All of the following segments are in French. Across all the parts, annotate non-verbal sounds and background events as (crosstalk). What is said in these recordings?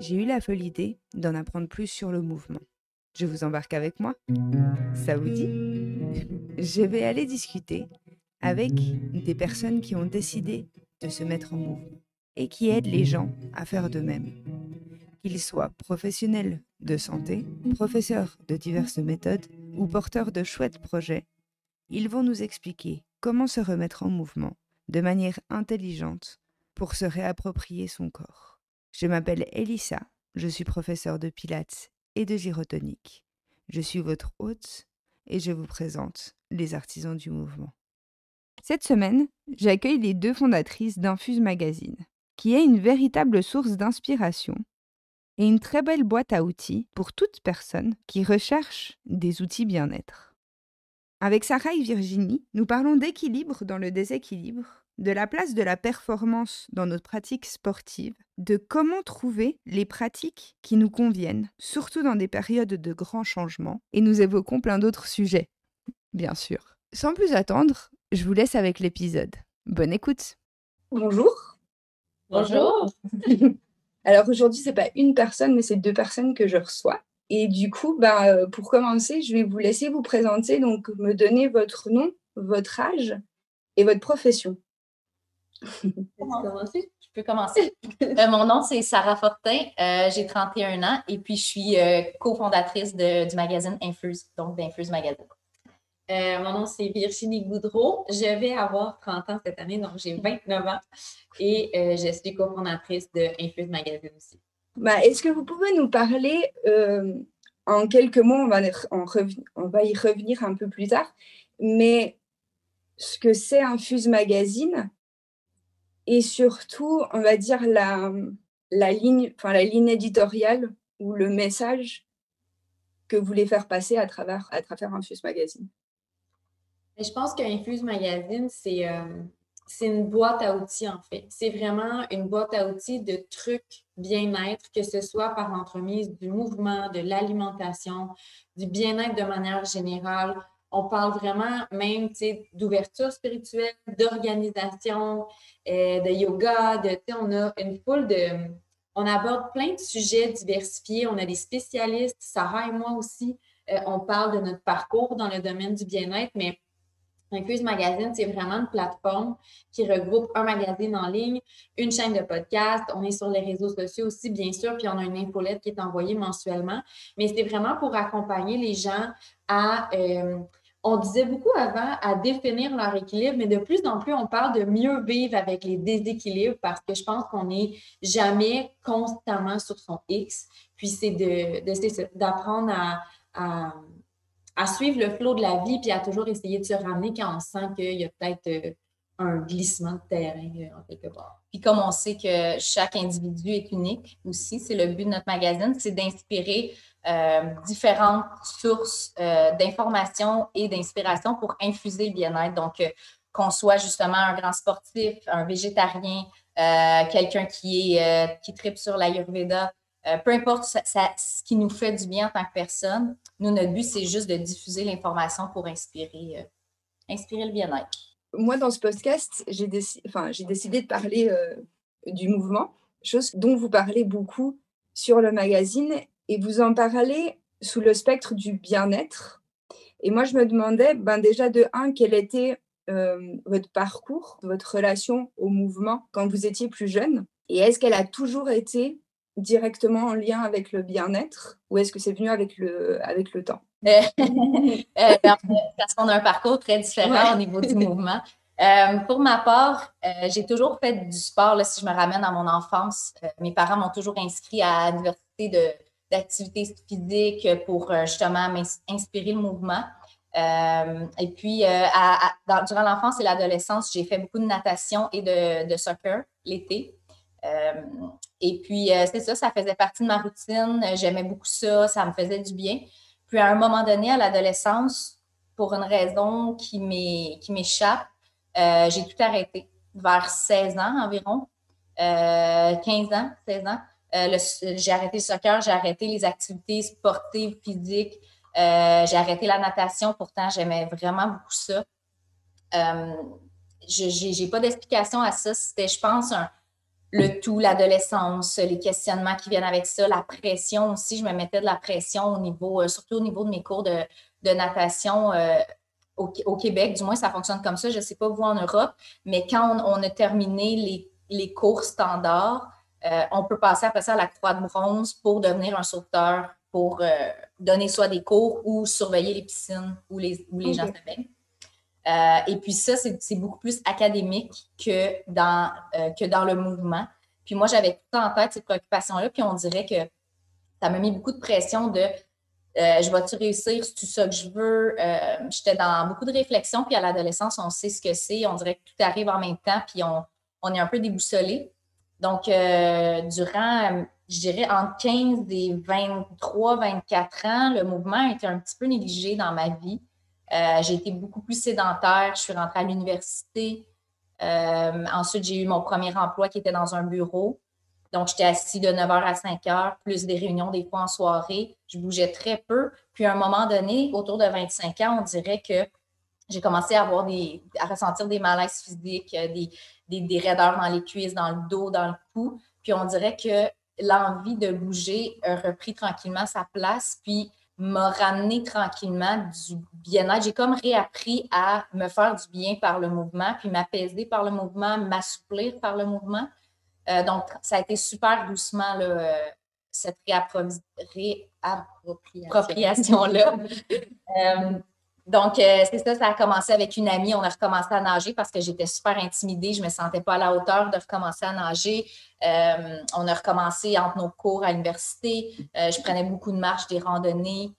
j'ai eu la folle idée d'en apprendre plus sur le mouvement. Je vous embarque avec moi Ça vous dit? (laughs) Je vais aller discuter avec des personnes qui ont décidé de se mettre en mouvement et qui aident les gens à faire de même. Qu'ils soient professionnels de santé, professeurs de diverses méthodes ou porteurs de chouettes projets, ils vont nous expliquer comment se remettre en mouvement de manière intelligente pour se réapproprier son corps. Je m'appelle Elissa, je suis professeure de pilates et de gyrotonique. Je suis votre hôte et je vous présente les artisans du mouvement. Cette semaine, j'accueille les deux fondatrices d'Infuse Magazine, qui est une véritable source d'inspiration et une très belle boîte à outils pour toute personne qui recherche des outils bien-être. Avec Sarah et Virginie, nous parlons d'équilibre dans le déséquilibre, de la place de la performance dans notre pratique sportive, de comment trouver les pratiques qui nous conviennent, surtout dans des périodes de grands changements, et nous évoquons plein d'autres sujets, bien sûr. Sans plus attendre, je vous laisse avec l'épisode. Bonne écoute. Bonjour. Bonjour. (laughs) Alors aujourd'hui, c'est pas une personne, mais c'est deux personnes que je reçois. Et du coup, bah, euh, pour commencer, je vais vous laisser vous présenter, donc me donner votre nom, votre âge et votre profession. Je peux commencer. (laughs) Euh, mon nom, c'est Sarah Fortin. Euh, j'ai 31 ans et puis je suis cofondatrice du magazine Infuse, donc d'Infuse Magazine. mon nom, c'est Virginie Goudreau. Je vais avoir 30 ans cette année, donc j'ai 29 ans et je suis cofondatrice de Infuse Magazine aussi. Bah, Est-ce que vous pouvez nous parler en quelques mots, on va, on va y revenir un peu plus tard, mais ce que c'est Infuse Magazine et surtout, on va dire, la, la, ligne, enfin, la ligne éditoriale ou le message que vous voulez faire passer à travers, à travers Infuse Magazine. je pense qu'Infuse Magazine, euh, c'est une boîte à outils, en fait. C'est vraiment une boîte à outils de trucs bien-être, que ce soit par l'entremise du mouvement, de l'alimentation, du bien-être de manière générale. On parle vraiment même d'ouverture spirituelle, d'organisation, euh, de yoga, de, on a une foule de... On aborde plein de sujets diversifiés. On a des spécialistes, Sarah et moi aussi. Euh, on parle de notre parcours dans le domaine du bien-être, mais Infuse Magazine, c'est vraiment une plateforme qui regroupe un magazine en ligne, une chaîne de podcast. On est sur les réseaux sociaux aussi, bien sûr, puis on a une infolette qui est envoyée mensuellement. Mais c'est vraiment pour accompagner les gens à, euh, on disait beaucoup avant, à définir leur équilibre, mais de plus en plus, on parle de mieux vivre avec les déséquilibres parce que je pense qu'on n'est jamais constamment sur son X. Puis c'est d'apprendre à à suivre le flot de la vie, puis à toujours essayer de se ramener quand on sent qu'il y a peut-être euh, un glissement de terrain euh, en quelque part. Puis comme on sait que chaque individu est unique aussi, c'est le but de notre magazine, c'est d'inspirer différentes sources d'informations et d'inspiration pour infuser le bien-être. Donc, qu'on soit justement un grand sportif, un végétarien, quelqu'un qui, est, qui tripe sur l'Ayurveda, euh, peu importe ce qui nous fait du bien en tant que personne, nous, notre but, c'est juste de diffuser l'information pour inspirer, euh, inspirer le bien-être. Moi, dans ce podcast, j'ai décidé de parler euh, du mouvement, chose dont vous parlez beaucoup sur le magazine, et vous en parlez sous le spectre du bien-être. Et moi, je me demandais, ben déjà de un, quel était votre parcours, votre relation au mouvement quand vous étiez plus jeune, et est-ce qu'elle a toujours été directement en lien avec le bien-être ou est-ce que c'est venu avec le, avec le temps? (laughs) Euh, euh, parce qu'on a un parcours très différent au niveau du mouvement. Euh, pour ma part, j'ai toujours fait du sport. Là, si je me ramène à mon enfance, mes parents m'ont toujours inscrit à l'université d'activité physique pour justement m'inspirer le mouvement. et puis, durant l'enfance et l'adolescence, j'ai fait beaucoup de natation et de, soccer l'été. Et puis, euh, c'est ça, ça faisait partie de ma routine. J'aimais beaucoup ça, ça me faisait du bien. Puis, à un moment donné, à l'adolescence, pour une raison qui m'échappe, euh, j'ai tout arrêté. Vers 16 ans environ, 15 euh, ans, 16 ans. J'ai arrêté le soccer, j'ai arrêté les activités sportives, physiques. j'ai arrêté la natation, pourtant j'aimais vraiment beaucoup ça. je n'ai pas d'explication à ça. C'était, je pense, le tout, l'adolescence, les questionnements qui viennent avec ça, la pression aussi. Je me mettais de la pression au niveau, surtout au niveau de mes cours de, natation au, Québec. Du moins, ça fonctionne comme ça. Je ne sais pas vous en Europe, mais quand on, a terminé les, les cours standards, on peut passer après ça à la croix de bronze pour devenir un sauveteur pour euh, donner soit des cours ou surveiller les piscines où les, où les gens se baignent. Euh, et puis ça, c'est beaucoup plus académique que dans, euh, que dans le mouvement. Puis moi, j'avais tout en tête ces préoccupations-là, puis on dirait que ça m'a mis beaucoup de pression de je vais-tu réussir, c'est tout ça que je veux? J'étais dans beaucoup de réflexions, puis à l'adolescence, on sait ce que c'est. On dirait que tout arrive en même temps, puis on, on est un peu déboussolé. Donc, durant je dirais, entre 15 et 23, 24 ans, le mouvement a été un petit peu négligé dans ma vie. Euh, j'ai été beaucoup plus sédentaire. Je suis rentrée à l'université. Euh, ensuite, j'ai eu mon premier emploi qui était dans un bureau. Donc, j'étais assis de 9h à 5h, plus des réunions des fois en soirée. Je bougeais très peu. Puis, à un moment donné, autour de 25 ans, on dirait que j'ai commencé à avoir des, à ressentir des malaises physiques, des, des, des raideurs dans les cuisses, dans le dos, dans le cou. Puis, on dirait que l'envie de bouger a repris tranquillement sa place, puis m'a ramené tranquillement du bien-être. J'ai comme réappris à me faire du bien par le mouvement, puis m'apaiser par le mouvement, m'assouplir par le mouvement. Euh, donc, ça a été super doucement, là, euh, cette réappropriation-là. (laughs) euh, donc, euh, c'est ça, ça a commencé avec une amie. On a recommencé à nager parce que j'étais super intimidée. Je ne me sentais pas à la hauteur de recommencer à nager. Euh, on a recommencé entre nos cours à l'université. Euh, je prenais beaucoup de marches, des randonnées.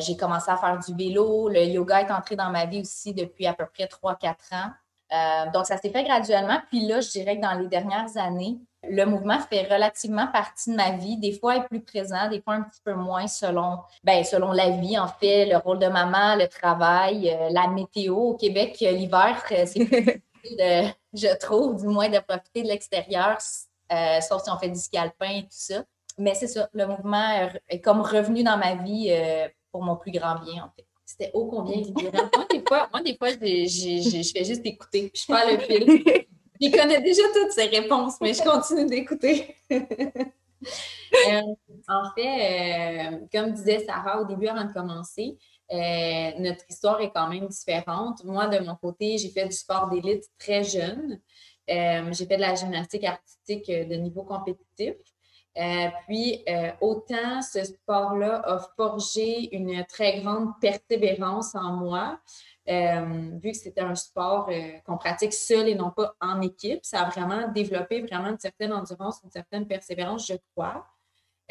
j'ai commencé à faire du vélo. Le yoga est entré dans ma vie aussi depuis à peu près 3-4 ans. donc, ça s'est fait graduellement. Puis là, je dirais que dans les dernières années, le mouvement fait relativement partie de ma vie. Des fois, il est plus présent, des fois un petit peu moins selon, ben, selon la vie, en fait, le rôle de maman, le travail, euh, la météo. Au Québec, euh, l'hiver, euh, c'est (laughs) de, je trouve, du moins de profiter de l'extérieur, sauf si on fait du ski alpin et tout ça. Mais c'est ça, le mouvement est comme revenu dans ma vie pour mon plus grand bien, en fait. C'était ô combien moi, des fois, moi, des fois je fais juste écouter. Je pas le fil. (laughs) Il connaît déjà toutes ses réponses, mais je continue d'écouter. Euh, en fait, euh, comme disait Sarah au début avant de commencer, euh, notre histoire est quand même différente. Moi, de mon côté, j'ai fait du sport d'élite très jeune. j'ai fait de la gymnastique artistique de niveau compétitif. puis, autant ce sport-là a forgé une très grande persévérance en moi, euh, vu que c'était un sport euh, qu'on pratique seul et non pas en équipe, ça a vraiment développé vraiment une certaine endurance, une certaine persévérance, je crois.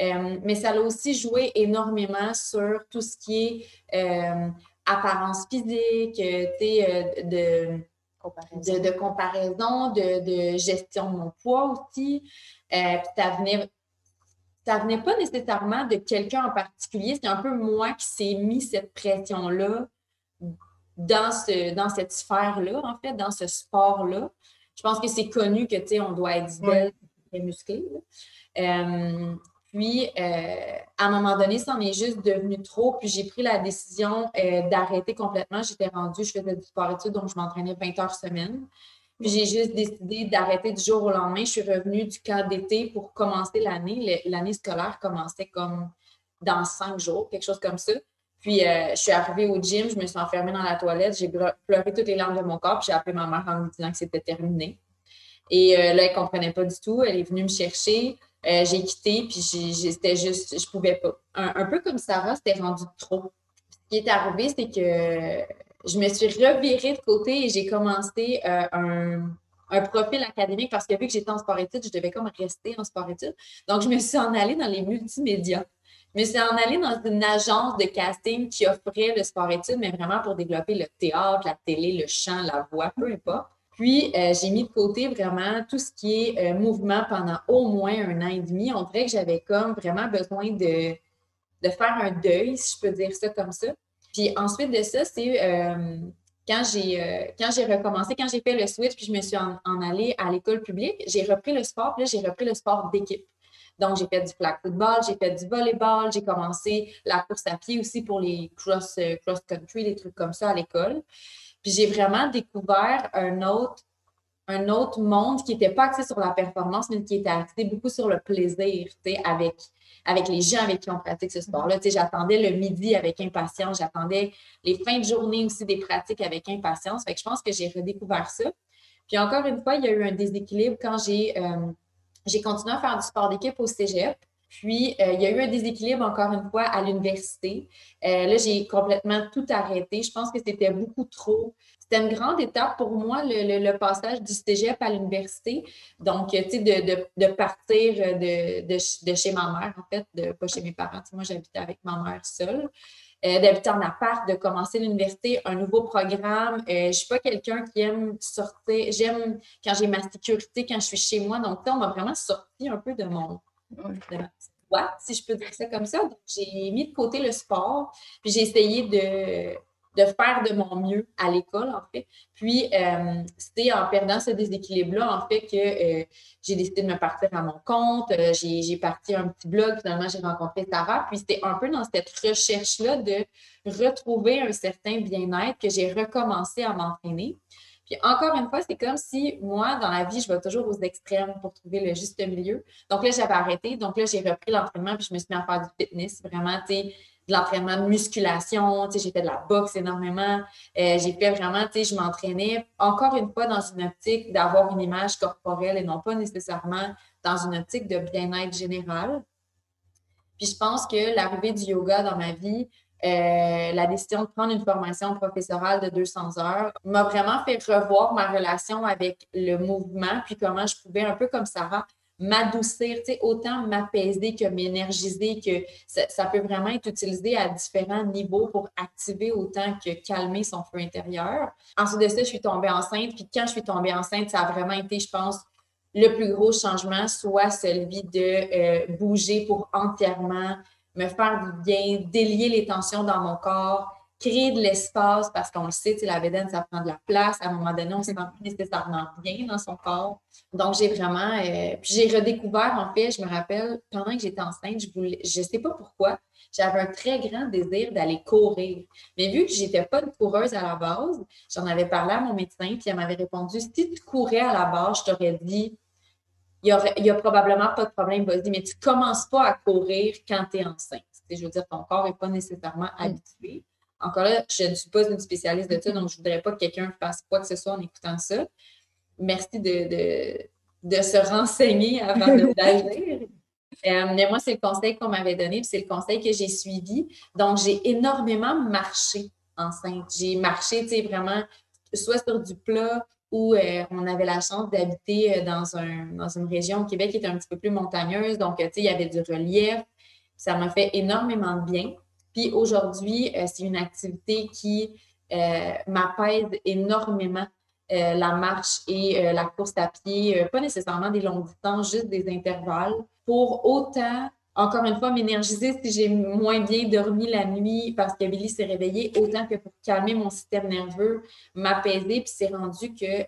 Euh, mais ça a aussi joué énormément sur tout ce qui est apparence physique, de, comparaison. De, comparaison, de, gestion de mon poids aussi. ça venait ça venait pas nécessairement de quelqu'un en particulier, c'est un peu moi qui s'est mis cette pression-là dans, ce, dans cette sphère-là, en fait, dans ce sport-là. Je pense que c'est connu que, tu sais, on doit être belle et musclé. Euh, puis, euh, à un moment donné, ça en est juste devenu trop. Puis, j'ai pris la décision euh, d'arrêter complètement. J'étais rendue, je faisais du sport-études, donc je m'entraînais 20 heures semaine. Puis, j'ai juste décidé d'arrêter du jour au lendemain. Je suis revenue du camp d'été pour commencer l'année. L'année scolaire commençait comme dans cinq jours, quelque chose comme ça. Puis, euh, je suis arrivée au gym, je me suis enfermée dans la toilette, j'ai pleuré toutes les larmes de mon corps, puis j'ai appelé ma mère en me disant que c'était terminé. Et euh, là, elle ne comprenait pas du tout. Elle est venue me chercher. Euh, j'ai quitté, puis c'était juste, je pouvais pas. Un, peu comme Sarah, c'était rendu trop. Ce qui est arrivé, c'est que je me suis revirée de côté et j'ai commencé un, profil académique parce que vu que j'étais en sport-études, je devais comme rester en sport-études. Donc, je me suis en allée dans les multimédias. Mais c'est en aller dans une agence de casting qui offrait le sport-études, mais vraiment pour développer le théâtre, la télé, le chant, la voix, peu importe. Puis, euh, j'ai mis de côté vraiment tout ce qui est euh, mouvement pendant au moins un an et demi. On dirait que j'avais comme vraiment besoin de, de faire un deuil, si je peux dire ça comme ça. Puis ensuite de ça, c'est euh, quand j'ai quand j'ai recommencé, quand j'ai fait le switch, puis je me suis en, en allée à l'école publique, j'ai repris le sport, puis là, j'ai repris le sport d'équipe. Donc, j'ai fait du flag football, j'ai fait du volleyball, j'ai commencé la course à pied aussi pour les cross, euh, cross country, des trucs comme ça à l'école. Puis j'ai vraiment découvert un autre, un autre monde qui n'était pas axé sur la performance, mais qui était axé beaucoup sur le plaisir, avec, avec les gens avec qui on pratique ce sport-là. J'attendais le midi avec impatience, j'attendais les fins de journée aussi des pratiques avec impatience. Fait que je pense que j'ai redécouvert ça. Puis encore une fois, il y a eu un déséquilibre quand j'ai euh, j'ai continué à faire du sport d'équipe au cégep. Puis, euh, il y a eu un déséquilibre, encore une fois, à l'université. Euh, là, j'ai complètement tout arrêté. Je pense que c'était beaucoup trop. C'était une grande étape pour moi, le, passage du cégep à l'université. Donc, tu sais, de, partir de, de, chez ma mère, en fait, de, pas chez mes parents. moi, j'habitais avec ma mère seule. Euh, d'habiter en appart, de commencer l'université, un nouveau programme. Euh, je ne suis pas quelqu'un qui aime sortir. J'aime quand j'ai ma sécurité, quand je suis chez moi. Donc, on m'a vraiment sorti un peu de mon de ma petite boîte, si je peux dire ça comme ça. J'ai mis de côté le sport, puis j'ai essayé de de faire de mon mieux à l'école, en fait. Puis, euh, c'était en perdant ce déséquilibre-là, en fait, que euh, j'ai décidé de me partir à mon compte. Euh, j'ai parti un petit blog, finalement, j'ai rencontré Sarah. Puis, c'était un peu dans cette recherche-là de retrouver un certain bien-être que j'ai recommencé à m'entraîner. Puis encore une fois, c'est comme si moi, dans la vie, je vais toujours aux extrêmes pour trouver le juste milieu. Donc là, j'avais arrêté. Donc là, j'ai repris l'entraînement puis je me suis mis à faire du fitness. Vraiment, tu sais, de l'entraînement de musculation, j'ai fait de la boxe énormément. Euh, j'ai fait vraiment, tu sais, je m'entraînais encore une fois dans une optique d'avoir une image corporelle et non pas nécessairement dans une optique de bien-être général. Puis je pense que l'arrivée du yoga dans ma vie, euh, la décision de prendre une formation professorale de 200 heures m'a vraiment fait revoir ma relation avec le mouvement, puis comment je pouvais, un peu comme Sarah, m'adoucir, autant m'apaiser que m'énergiser, que ça, peut vraiment être utilisé à différents niveaux pour activer autant que calmer son feu intérieur. Ensuite de ça, je suis tombée enceinte, puis quand je suis tombée enceinte, ça a vraiment été, je pense, le plus gros changement, soit celui de euh, bouger pour entièrement me faire du bien, délier les tensions dans mon corps, créer de l'espace parce qu'on le sait, la bédaine, ça prend de la place. À un moment donné, on ne se sent plus nécessairement bien dans son corps. Donc, j'ai vraiment. Euh, puis j'ai redécouvert, en fait, je me rappelle, pendant que j'étais enceinte, je voulais, je ne sais pas pourquoi, j'avais un très grand désir d'aller courir. Mais vu que je n'étais pas une coureuse à la base, j'en avais parlé à mon médecin, puis elle m'avait répondu si tu courais à la base, je t'aurais dit il n'y a, a, probablement pas de problème, mais tu ne commences pas à courir quand tu es enceinte. Je veux dire, ton corps n'est pas nécessairement mm. habitué. Encore là, je ne suis pas une spécialiste de ça, donc je ne voudrais pas que quelqu'un fasse quoi que ce soit en écoutant ça. Merci de, de, se renseigner avant (laughs) d'agir. Euh, mais moi, c'est le conseil qu'on m'avait donné, puis c'est le conseil que j'ai suivi. Donc, j'ai énormément marché enceinte. J'ai marché, tu sais, vraiment, soit sur du plat ou euh, on avait la chance d'habiter euh, dans, un, dans une région au Québec qui était un petit peu plus montagneuse. Donc, tu sais, il y avait du relief. Ça m'a fait énormément de bien. Puis aujourd'hui, euh, c'est une activité qui euh, m'apaise énormément. Euh, la marche et la course à pied, pas nécessairement des longues distances, juste des intervalles, pour autant, encore une fois, m'énergiser si j'ai moins bien dormi la nuit parce que Billy s'est réveillé, autant que pour calmer mon système nerveux, m'apaiser. Puis c'est rendu que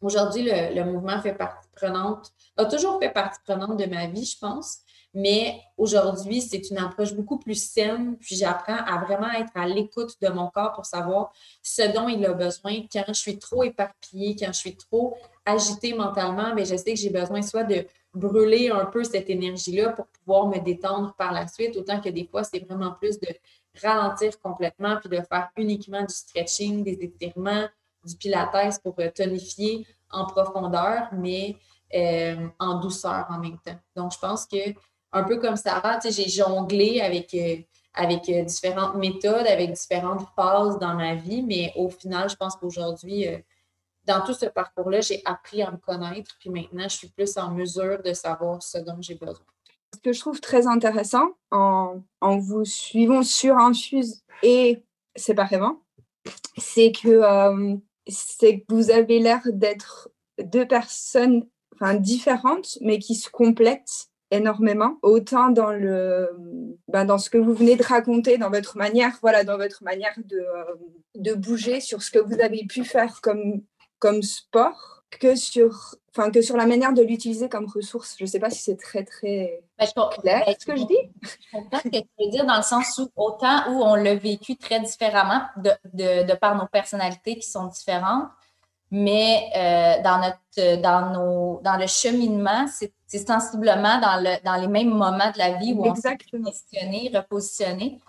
aujourd'hui, le, le, mouvement fait partie prenante, a toujours fait partie prenante de ma vie, je pense. Mais aujourd'hui, c'est une approche beaucoup plus saine, puis j'apprends à vraiment être à l'écoute de mon corps pour savoir ce dont il a besoin. Quand je suis trop éparpillée, quand je suis trop agitée mentalement, mais ben, je sais que j'ai besoin soit de brûler un peu cette énergie-là pour pouvoir me détendre par la suite, autant que des fois, c'est vraiment plus de ralentir complètement, puis de faire uniquement du stretching, des étirements, du pilates pour euh, tonifier en profondeur, mais euh, en douceur en même temps. Donc, je pense que un peu comme Sarah, j'ai jonglé avec, euh, avec différentes méthodes, avec différentes phases dans ma vie, mais au final, je pense qu'aujourd'hui, dans tout ce parcours-là, j'ai appris à me connaître, puis maintenant, je suis plus en mesure de savoir ce dont j'ai besoin. Ce que je trouve très intéressant en, vous suivant sur Infuse et séparément, c'est que, c'est que vous avez l'air d'être deux personnes différentes, mais qui se complètent énormément, autant dans le, ben dans ce que vous venez de raconter, dans votre manière, voilà, dans votre manière de, euh, de bouger sur ce que vous avez pu faire comme, comme sport, que sur, enfin, que sur la manière de l'utiliser comme ressource. Je ne sais pas si c'est très, très ben, je clair ben, ce que je dis. Je comprends ce que tu veux dire dans le sens où, autant où on l'a vécu très différemment de, de, de par nos personnalités qui sont différentes, mais euh, dans, notre, dans, nos, dans le cheminement, c'est sensiblement dans, le, dans les mêmes moments de la vie où on s'est questionné, repositionné.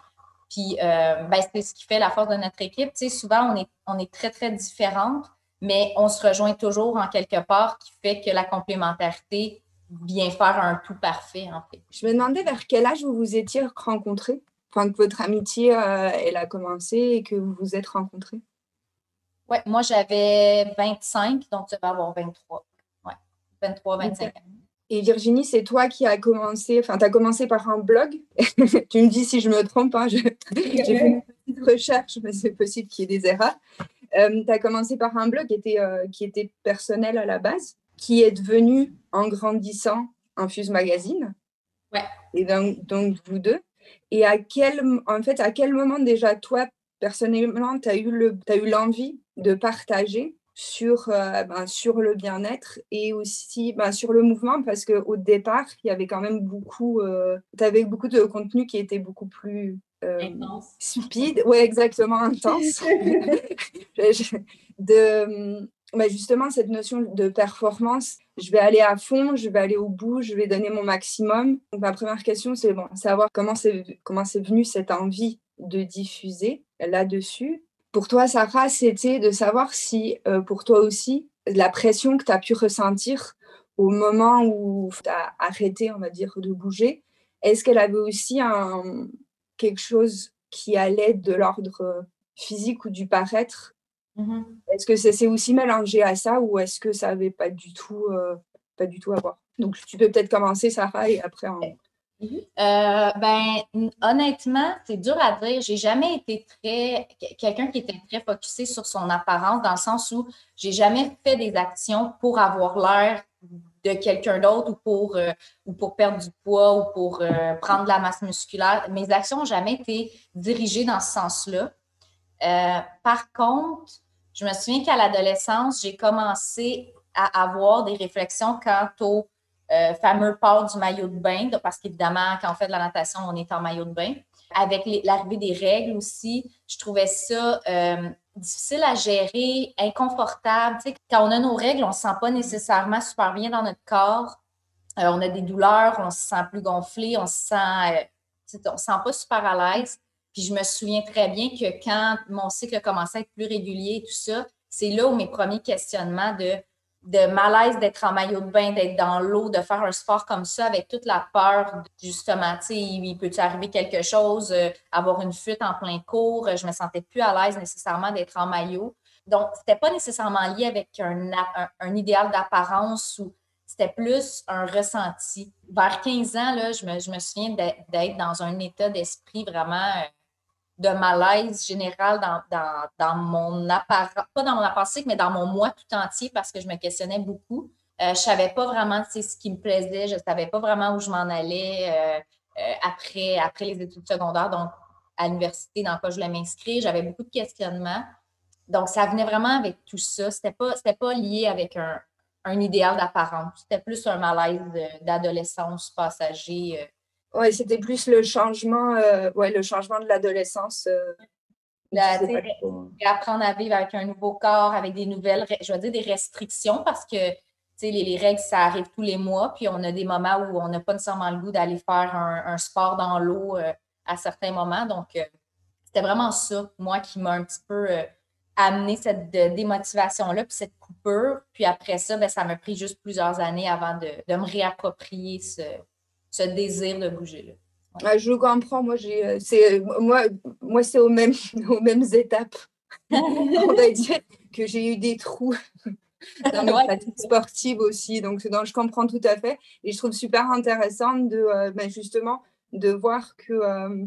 Puis, euh, ben, c'est ce qui fait la force de notre équipe. Tu sais, souvent, on est, on est très, très différentes, mais on se rejoint toujours en quelque part qui fait que la complémentarité vient faire un tout parfait, en fait. Je me demandais vers quel âge vous vous étiez rencontrés, quand votre amitié, euh, elle a commencé et que vous vous êtes rencontrés? Oui, moi, j'avais 25, donc tu vas avoir 23. Ouais, 23, 25 ans. Et Virginie, c'est toi qui as commencé, enfin, tu as commencé par un blog? (laughs) tu me dis si je me trompe, hein, j'ai fait une petite recherche, mais c'est possible qu'il y ait des erreurs. Euh, tu as commencé par un blog qui était, euh, qui était personnel à la base, qui est devenu, en grandissant, Infuse Magazine. Ouais. Et donc, donc, vous deux. Et à quel, en fait, à quel moment déjà, toi, personnellement, tu as eu l'envie de partager sur, euh, ben, sur le bien-être et aussi ben, sur le mouvement? Parce qu'au départ, il y avait quand même beaucoup, euh, tu avais beaucoup de contenu qui était beaucoup plus euh, speed, oui exactement, intense. (laughs) de, ben, justement, cette notion de performance, je vais aller à fond, je vais aller au bout, je vais donner mon maximum. Donc, ma première question, c'est bon, savoir comment c'est venu cette envie de diffuser là-dessus pour toi, Sarah, c'était de savoir si, euh, pour toi aussi, la pression que tu as pu ressentir au moment où tu as arrêté, on va dire, de bouger, est-ce qu'elle avait aussi un, quelque chose qui allait de l'ordre physique ou du paraître. Mmh Est-ce que ça s'est aussi mélangé à ça ou est-ce que ça n'avait pas du tout, euh, pas du tout à voir? Donc, tu peux peut-être commencer, Sarah, et après, on, euh, ben, honnêtement, c'est dur à dire. J'ai jamais été très quelqu'un qui était très focusé sur son apparence, dans le sens où j'ai jamais fait des actions pour avoir l'air de quelqu'un d'autre ou pour, euh, ou pour perdre du poids ou pour euh, prendre de la masse musculaire. Mes actions n'ont jamais été dirigées dans ce sens-là. par contre, je me souviens qu'à l'adolescence, j'ai commencé à avoir des réflexions quant au euh, fameux port du maillot de bain, parce qu'évidemment, quand on fait de la natation, on est en maillot de bain. Avec l'arrivée des règles aussi, je trouvais ça euh, difficile à gérer, inconfortable. Tu sais, quand on a nos règles, on ne se sent pas nécessairement super bien dans notre corps. Euh, on a des douleurs, on se sent plus gonflé, on se sent, on se sent pas super à l'aise. Puis je me souviens très bien que quand mon cycle a à être plus régulier et tout ça, c'est là où mes premiers questionnements de de malaise d'être en maillot de bain, d'être dans l'eau, de faire un sport comme ça avec toute la peur, justement, tu sais, il peut arriver quelque chose, euh, avoir une fuite en plein cours, je me sentais plus à l'aise nécessairement d'être en maillot. Donc, c'était pas nécessairement lié avec un, un, idéal d'apparence ou c'était plus un ressenti. Vers 15 ans, là, je, me, je me souviens d'être dans un état d'esprit vraiment euh, de malaise général dans, dans, dans mon appareil, pas dans mon appareil, mais dans mon moi tout entier parce que je me questionnais beaucoup. Euh, je ne savais pas vraiment ce qui me plaisait, je ne savais pas vraiment où je m'en allais euh, euh, après, après les études secondaires, donc à l'université dans quoi je voulais m'inscrire. J'avais beaucoup de questionnements. Donc, ça venait vraiment avec tout ça. Ce n'était pas, pas lié avec un, un idéal d'apparence. C'était plus un malaise d'adolescence passager Ouais, c'était plus le changement, euh, ouais, le changement de l'adolescence. Euh, apprendre à vivre avec un nouveau corps, avec des nouvelles, je veux dire des restrictions parce que les, les règles, ça arrive tous les mois, puis on a des moments où on n'a pas nécessairement le goût d'aller faire un, sport dans l'eau euh, à certains moments. Donc, c'était vraiment ça, moi, qui m'a un petit peu amené cette démotivation-là, puis cette coupure. Puis après ça, ben, ça m'a pris juste plusieurs années avant de, de me réapproprier ce, ce désir de bouger. Là. je comprends. Moi, j'ai, euh, c'est, moi, moi c'est aux mêmes, (laughs) aux mêmes étapes. (laughs) On va dire que j'ai eu des trous (laughs) dans ma pratique sportive aussi. Donc, je comprends tout à fait. Et je trouve super intéressant de, euh, ben, justement, de voir que, euh,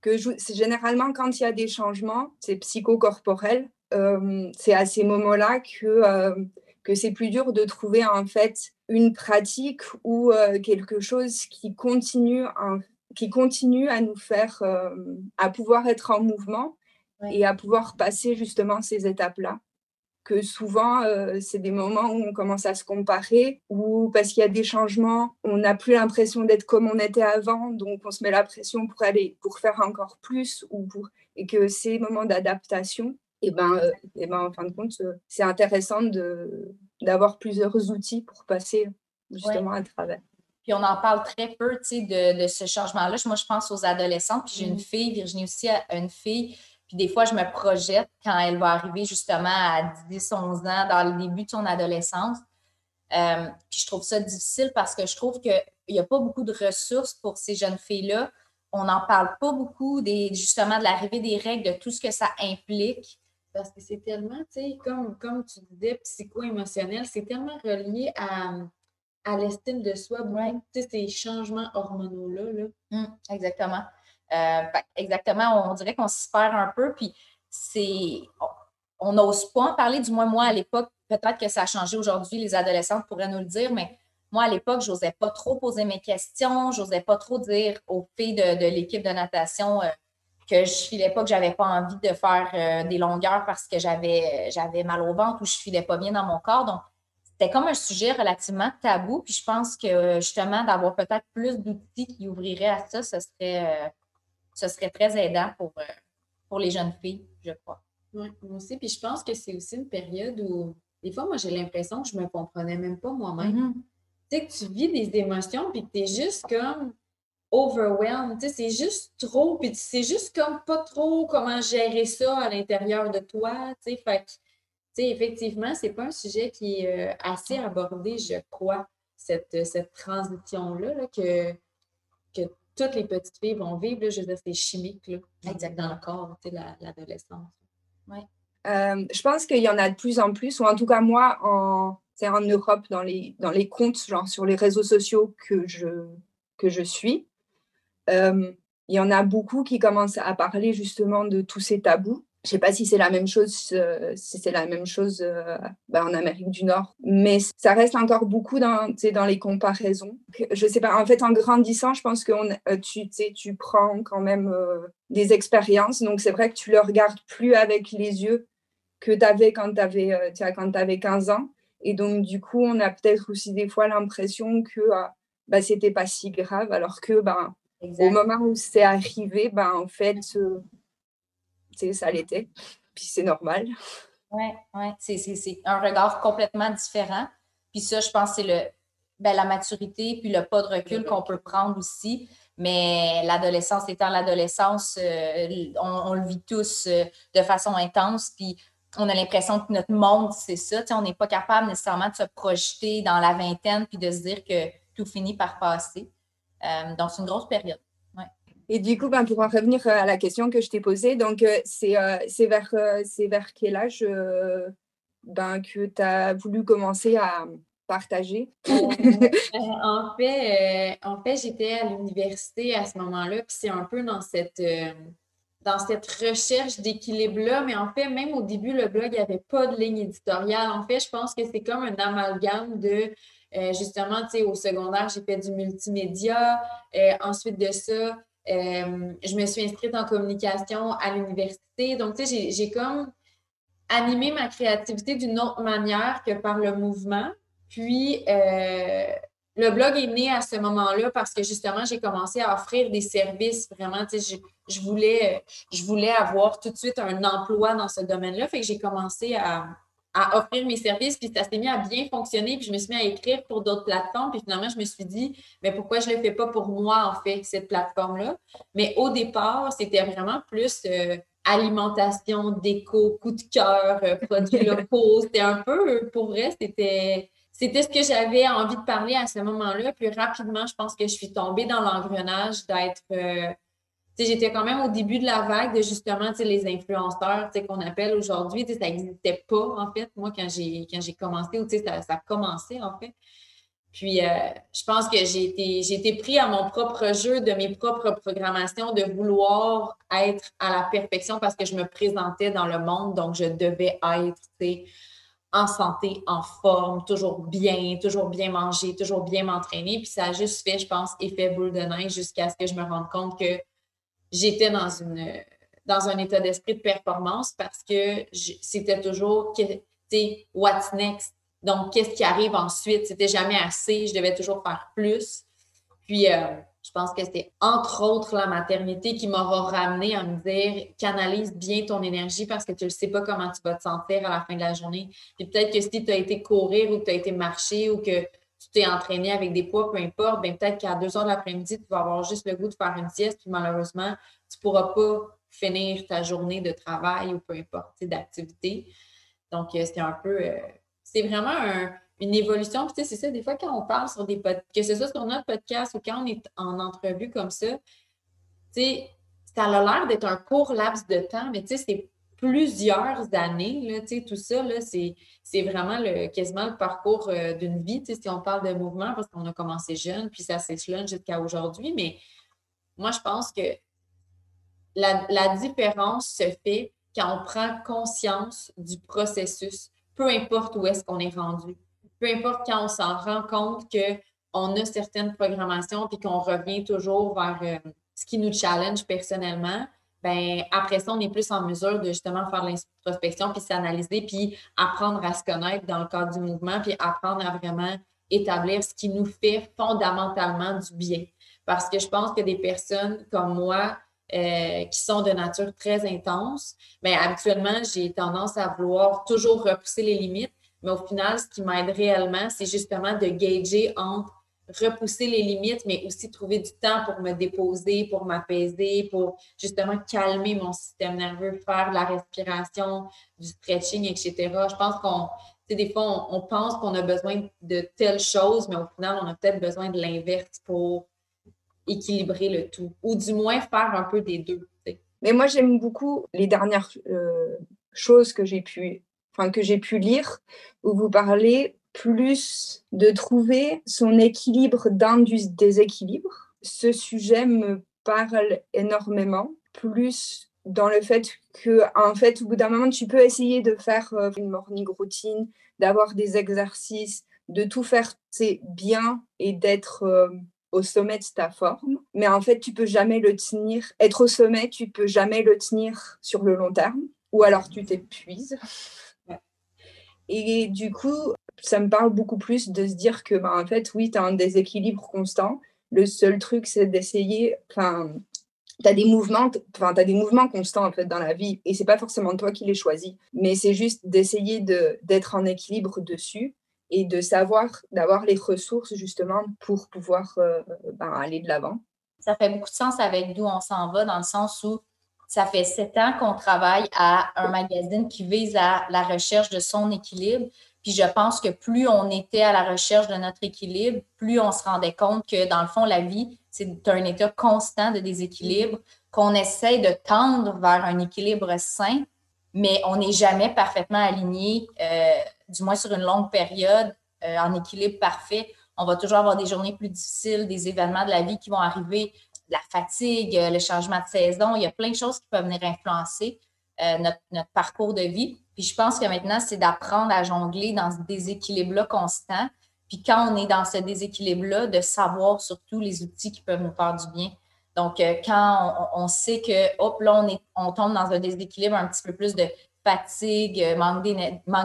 que c'est généralement quand il y a des changements, c'est psychocorporel. c'est à ces moments-là que, que c'est plus dur de trouver en fait une pratique ou euh, quelque chose qui continue, qui continue à nous faire, euh, à pouvoir être en mouvement et à pouvoir passer justement ces étapes-là. Que souvent, euh, c'est des moments où on commence à se comparer ou parce qu'il y a des changements, on n'a plus l'impression d'être comme on était avant, donc on se met la pression pour aller, pour faire encore plus ou pour, et que ces moments d'adaptation et ben, et ben en fin de compte, c'est intéressant de d'avoir plusieurs outils pour passer justement à travers. Puis on en parle très peu, tu sais, de, de, ce changement-là. Moi, je pense aux adolescents. Puis j'ai une mm. fille, Virginie aussi a une fille. Puis des fois, je me projette quand elle va arriver justement à 10, 11 ans, dans le début de son adolescence. Euh, puis je trouve ça difficile parce que je trouve qu'il n'y a pas beaucoup de ressources pour ces jeunes filles-là. On n'en parle pas beaucoup des, justement de l'arrivée des règles, de tout ce que ça implique. Parce que c'est tellement, tu sais, comme, comme tu disais, psycho-émotionnel, c'est tellement relié à, à l'estime de soi, tu sais, ces changements hormonaux-là. Là. Hum, exactement. Euh, exactement, on dirait qu'on se perd un peu, puis c'est. On n'ose pas en parler, du moins moi à l'époque, peut-être que ça a changé aujourd'hui, les adolescentes pourraient nous le dire, mais moi à l'époque, je n'osais pas trop poser mes questions, je n'osais pas trop dire aux filles de, l'équipe de natation euh, que je filais pas, que j'avais pas envie de faire euh, des longueurs parce que j'avais, j'avais mal au ventre ou je filais pas bien dans mon corps. Donc, c'était comme un sujet relativement tabou. Puis je pense que justement, d'avoir peut-être plus d'outils qui ouvriraient à ça, ce serait, euh, ce serait très aidant pour, euh, pour les jeunes filles, je crois. Oui, moi aussi. Puis je pense que c'est aussi une période où, des fois, moi, j'ai l'impression que je ne me comprenais même pas moi-même. Mm-hmm. Tu sais, que tu vis des émotions, puis que tu es juste comme overwhelmed. Tu sais, c'est juste trop, puis sais juste comme pas trop comment gérer ça à l'intérieur de toi. Tu sais, fait effectivement, c'est pas un sujet qui est euh, assez abordé, je crois, cette, cette transition-là, que, que toutes les petites filles vont vivre. je veux dire, c'est chimique là, dans le corps, l'adolescence. Ouais. Euh, je pense qu'il y en a de plus en plus, ou en tout cas moi, en, en Europe, dans les, dans les comptes, genre sur les réseaux sociaux que je, que je suis, euh, il y en a beaucoup qui commencent à parler justement de tous ces tabous je sais pas si c'est la même chose, euh, si c'est la même chose euh, bah, en Amérique du Nord, mais ça reste encore beaucoup dans, dans les comparaisons. Je sais pas, en fait, en grandissant, je pense que euh, tu, tu prends quand même des expériences, donc c'est vrai que tu le regardes plus avec les yeux que tu avais quand tu avais, avais 15 ans. Et donc, du coup, on a peut-être aussi des fois l'impression que bah, c'était pas si grave, alors que au moment où c'est arrivé, bah, en fait, ça l'était. Puis c'est normal. Oui, ouais. c'est un regard complètement différent. Puis ça, je pense, c'est le ben, la maturité puis le pas de recul qu'on peut prendre aussi. Mais l'adolescence étant l'adolescence, euh, on, le vit tous euh, de façon intense. Puis on a l'impression que notre monde, c'est ça. on n'est pas capable nécessairement de se projeter dans la vingtaine puis de se dire que tout finit par passer. Euh, donc, c'est une grosse période. Et du coup, ben, pour en revenir euh, à la question que je t'ai posée, donc euh, c'est euh, vers, vers quel âge ben, que tu as voulu commencer à partager? en fait, en fait j'étais à l'université à ce moment-là, puis c'est un peu dans cette, dans cette recherche d'équilibre-là, mais en fait, même au début, le blog, il n'y avait pas de ligne éditoriale. En fait, je pense que c'est comme un amalgame de justement, tu sais, au secondaire, j'ai fait du multimédia. ensuite de ça, euh, je me suis inscrite en communication à l'université. Donc, tu sais, j'ai comme animé ma créativité d'une autre manière que par le mouvement. Puis, euh, le blog est né à ce moment-là parce que justement, j'ai commencé à offrir des services. Vraiment, tu sais, je, je, voulais, je voulais avoir tout de suite un emploi dans ce domaine-là. Fait que j'ai commencé à, à offrir mes services, puis ça s'est mis à bien fonctionner, puis je me suis mis à écrire pour d'autres plateformes, puis finalement, je me suis dit, mais pourquoi je ne le fais pas pour moi, en fait, cette plateforme-là? Mais au départ, c'était vraiment plus euh, alimentation, déco, coup de cœur, euh, produits (laughs) locaux. C'était un peu, pour vrai, c'était... C'était ce que j'avais envie de parler à ce moment-là. Puis rapidement, je pense que je suis tombée dans l'engrenage d'être euh, j'étais quand même au début de la vague de justement les influenceurs qu'on appelle aujourd'hui. Ça n'existait pas, en fait, moi, quand j'ai, quand j'ai commencé, ou ça, ça a commencé, en fait. Puis, euh, je pense que j'ai été, j'ai été pris à mon propre jeu de mes propres programmations, de vouloir être à la perfection parce que je me présentais dans le monde, donc je devais être en santé, en forme, toujours bien, toujours bien manger, toujours bien m'entraîner. Puis ça a juste fait, je pense, effet boule de neige jusqu'à ce que je me rende compte que j'étais dans une dans un état d'esprit de performance parce que c'était toujours what's next? Donc, qu'est-ce qui arrive ensuite? C'était jamais assez. Je devais toujours faire plus. Puis, euh, je pense que c'est entre autres la maternité qui m'aura ramené à me dire canalise bien ton énergie parce que tu ne sais pas comment tu vas te sentir à la fin de la journée. Puis peut-être que si tu as été courir ou que tu as été marcher ou que tu t'es entraîné avec des poids, peu importe, bien peut-être qu'à deux heures de l'après-midi, tu vas avoir juste le goût de faire une sieste, puis malheureusement, tu ne pourras pas finir ta journée de travail ou peu importe, d'activité. Donc, euh, c'est un peu. Euh, c'est vraiment une évolution. Puis, c'est ça, des fois, quand on parle sur des podcasts, que ce soit sur notre podcast ou quand on est en entrevue comme ça, tu sais, ça a l'air d'être un court laps de temps, mais tu sais, c'est plusieurs années, là, tout ça, c'est, vraiment le, quasiment le parcours euh, d'une vie, si on parle de mouvement, parce qu'on a commencé jeune, puis ça s'échelonne jusqu'à aujourd'hui, mais moi, je pense que la, la, différence se fait quand on prend conscience du processus, peu importe où est-ce qu'on est rendu, peu importe quand on s'en rend compte qu'on a certaines programmations puis qu'on revient toujours vers euh, ce qui nous challenge personnellement, ben après ça, on est plus en mesure de justement faire l'introspection, puis s'analyser, puis apprendre à se connaître dans le cadre du mouvement, puis apprendre à vraiment établir ce qui nous fait fondamentalement du bien. Parce que je pense que des personnes comme moi, euh, qui sont de nature très intense, mais habituellement, j'ai tendance à vouloir toujours repousser les limites. Mais au final, ce qui m'aide réellement, c'est justement de gager entre repousser les limites, mais aussi trouver du temps pour me déposer, pour m'apaiser, pour justement calmer mon système nerveux, faire de la respiration, du stretching, etc. Je pense qu'on, tu sais, des fois, on, pense qu'on a besoin de telle chose, mais au final, on a peut-être besoin de l'inverse pour équilibrer le tout, ou du moins faire un peu des deux. Mais moi, j'aime beaucoup les dernières euh, choses que j'ai pu, enfin, que j'ai pu lire, où vous parlez plus de trouver son équilibre dans du déséquilibre. Ce sujet me parle énormément, plus dans le fait que, en fait, au bout d'un moment, tu peux essayer de faire euh, une morning routine, d'avoir des exercices, de tout faire c'est bien et d'être euh, au sommet de ta forme, mais en fait, tu peux jamais le tenir. Être au sommet, tu peux jamais le tenir sur le long terme, ou alors tu t'épuises. Et du coup, ça me parle beaucoup plus de se dire que, bah, en fait, oui, tu as un déséquilibre constant. Le seul truc, c'est d'essayer. Enfin, tu as des mouvements, enfin, as des mouvements constants en fait dans la vie, et c'est pas forcément toi qui les choisis, mais c'est juste d'essayer d'être en équilibre dessus et de savoir, d'avoir les ressources justement pour pouvoir euh, ben, aller de l'avant. Ça fait beaucoup de sens avec d'où on s'en va, dans le sens où ça fait sept ans qu'on travaille à un magazine qui vise à la recherche de son équilibre. Puis je pense que plus on était à la recherche de notre équilibre, plus on se rendait compte que dans le fond, la vie, c'est un état constant de déséquilibre, qu'on essaie de tendre vers un équilibre sain, mais on n'est jamais parfaitement aligné. Euh, du moins sur une longue période, euh, en équilibre parfait. On va toujours avoir des journées plus difficiles, des événements de la vie qui vont arriver, la fatigue, euh, le changement de saison. Il y a plein de choses qui peuvent venir influencer euh, notre, parcours de vie. Puis je pense que maintenant, c'est d'apprendre à jongler dans ce déséquilibre-là constant. Puis quand on est dans ce déséquilibre-là, de savoir surtout les outils qui peuvent nous faire du bien. Donc, quand on, sait que, hop, là, on tombe dans un déséquilibre un petit peu plus de fatigue, euh, manque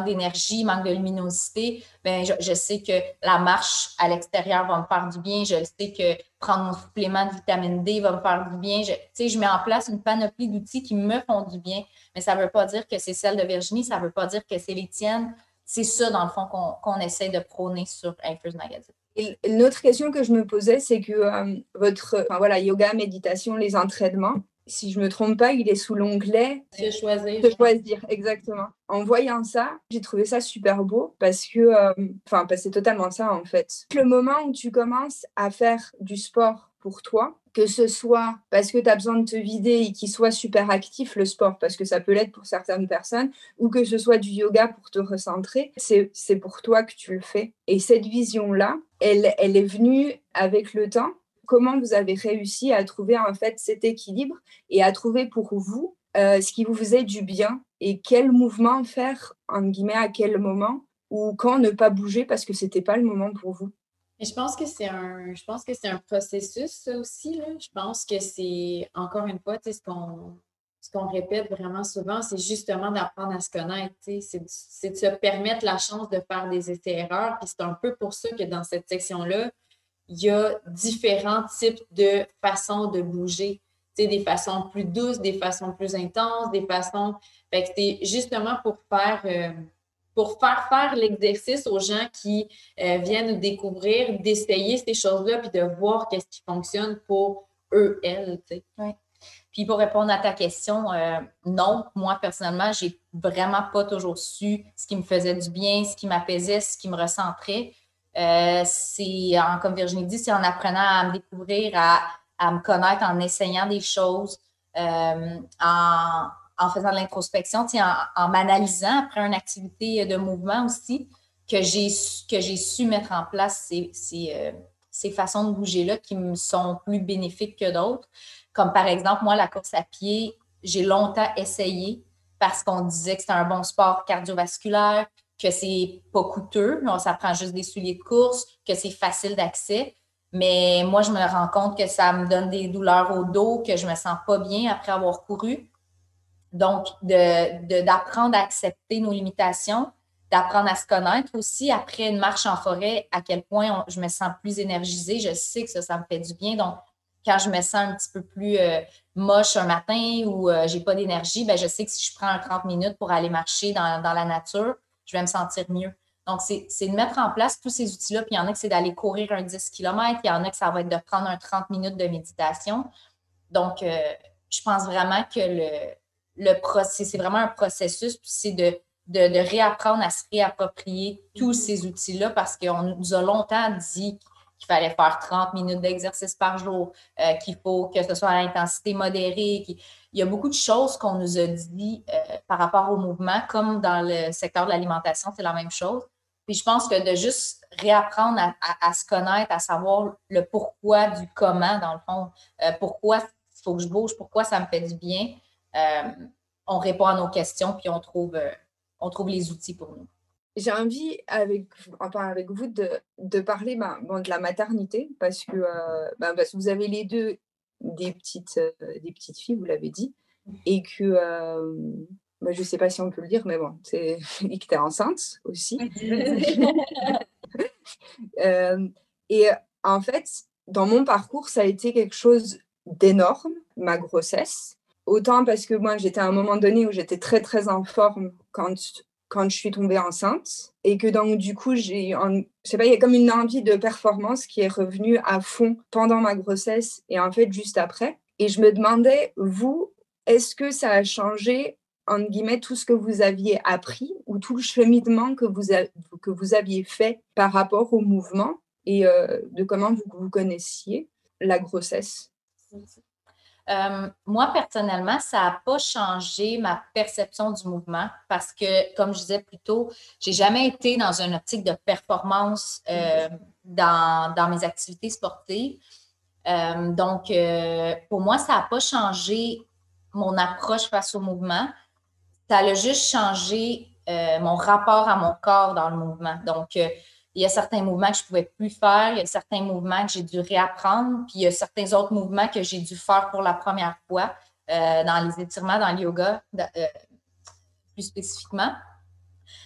d'énergie, manque de luminosité, ben je, sais que la marche à l'extérieur va me faire du bien. Je sais que prendre mon supplément de vitamine D va me faire du bien. Je, je mets en place une panoplie d'outils qui me font du bien, mais ça ne veut pas dire que c'est celle de Virginie, ça ne veut pas dire que c'est les tiennes. C'est ça, dans le fond, qu'on essaie de prôner sur Infuse Magazine. Et question que je me posais, c'est que euh, votre voilà, yoga, méditation, les entraînements, si je me trompe pas, il est sous l'onglet Se choisir. Se choisir, exactement. En voyant ça, j'ai trouvé ça super beau parce que, euh, enfin, c'est totalement ça en fait. Le moment où tu commences à faire du sport pour toi, que ce soit parce que tu as besoin de te vider et qu'il soit super actif le sport, parce que ça peut l'être pour certaines personnes, ou que ce soit du yoga pour te recentrer, c'est pour toi que tu le fais. Et cette vision-là, elle, elle est venue avec le temps comment vous avez réussi à trouver en fait cet équilibre et à trouver pour vous euh, ce qui vous faisait du bien et quel mouvement faire en guillemets à quel moment ou quand ne pas bouger parce que c'était pas le moment pour vous? je pense que c'est un, je pense que c'est un processus aussi là. Je pense que c'est encore une fois, ce qu'on ce qu'on répète vraiment souvent, c'est justement d'apprendre à se connaître. C'est de se permettre la chance de faire des essais-erreurs. C'est un peu pour ça que dans cette section-là, il y a différents types de façons de bouger. Des façons plus douces, des façons plus intenses, des façons. Fait que c'est justement pour faire. Euh, pour faire faire l'exercice aux gens qui euh, viennent découvrir, d'essayer ces choses-là, puis de voir qu'est-ce qui fonctionne pour eux, elles. Puis pour répondre à ta question, euh, non, moi personnellement, j'ai vraiment pas toujours su ce qui me faisait du bien, ce qui m'apaisait, ce qui me recentrait. Euh, c'est, comme Virginie dit, c'est en apprenant à me découvrir, à, à me connaître, en essayant des choses, en en faisant de l'introspection, en, en m'analysant après une activité de mouvement aussi, que j'ai, que j'ai su mettre en place ces, ces, euh, ces façons de bouger-là qui me sont plus bénéfiques que d'autres. Comme par exemple, moi, la course à pied, j'ai longtemps essayé parce qu'on disait que c'était un bon sport cardiovasculaire, que c'est pas coûteux, ça prend juste des souliers de course, que c'est facile d'accès. Mais moi, je me rends compte que ça me donne des douleurs au dos, que je me sens pas bien après avoir couru. Donc, d'apprendre de, à accepter nos limitations, d'apprendre à se connaître aussi après une marche en forêt, à quel point je me sens plus énergisée. Je sais que ça, ça me fait du bien. Donc, quand je me sens un petit peu plus euh, moche un matin ou euh, j'ai pas d'énergie, ben, je sais que si je prends 30 minutes pour aller marcher dans, dans, la nature, je vais me sentir mieux. Donc, c'est de mettre en place tous ces outils-là. Puis il y en a que c'est d'aller courir un 10 km, il y en a que ça va être de prendre un 30 minutes de méditation. Donc, euh, je pense vraiment que le, le c'est vraiment un processus, puis c'est de, de, réapprendre à se réapproprier tous mm-hmm. ces outils-là parce qu'on nous a longtemps dit qu'il fallait faire 30 minutes d'exercice par jour, euh, qu'il faut que ce soit à l'intensité modérée. Il y a beaucoup de choses qu'on nous a dit euh, par rapport au mouvement, comme dans le secteur de l'alimentation, c'est la même chose. Puis je pense que de juste réapprendre à, se connaître, à savoir le pourquoi du comment, dans le fond, euh, pourquoi il faut que je bouge, pourquoi ça me fait du bien, on répond à nos questions, puis on trouve, on trouve les outils pour nous. J'ai envie, avec, enfin, avec vous, de, de parler ben, bon, de la maternité, parce que, euh, ben, parce que vous avez les deux des petites, des petites filles, vous l'avez dit, et que, ben, je ne sais pas si on peut le dire, mais bon, c'est et que tu es enceinte aussi. (laughs) et en fait, dans mon parcours, ça a été quelque chose d'énorme, ma grossesse. Autant parce que moi, j'étais à un moment donné où j'étais très, très en forme quand, quand je suis tombée enceinte. Et que donc, du coup, j'ai, je sais pas, il y a comme une envie de performance qui est revenue à fond pendant ma grossesse et en fait juste après. Et je me demandais, vous, est-ce que ça a changé, entre guillemets, tout ce que vous aviez appris ou tout le cheminement que vous, que vous aviez fait par rapport au mouvement et euh, de comment vous connaissiez la grossesse? Euh, moi, personnellement, ça n'a pas changé ma perception du mouvement parce que, comme je disais plus tôt, j'ai jamais été dans une optique de performance euh, dans, mes activités sportives. Euh, donc, pour moi, ça n'a pas changé mon approche face au mouvement. Ça a juste changé mon rapport à mon corps dans le mouvement. Donc, il y a certains mouvements que je ne pouvais plus faire, il y a certains mouvements que j'ai dû réapprendre, puis il y a certains autres mouvements que j'ai dû faire pour la première fois euh, dans les étirements, dans le yoga, euh, plus spécifiquement.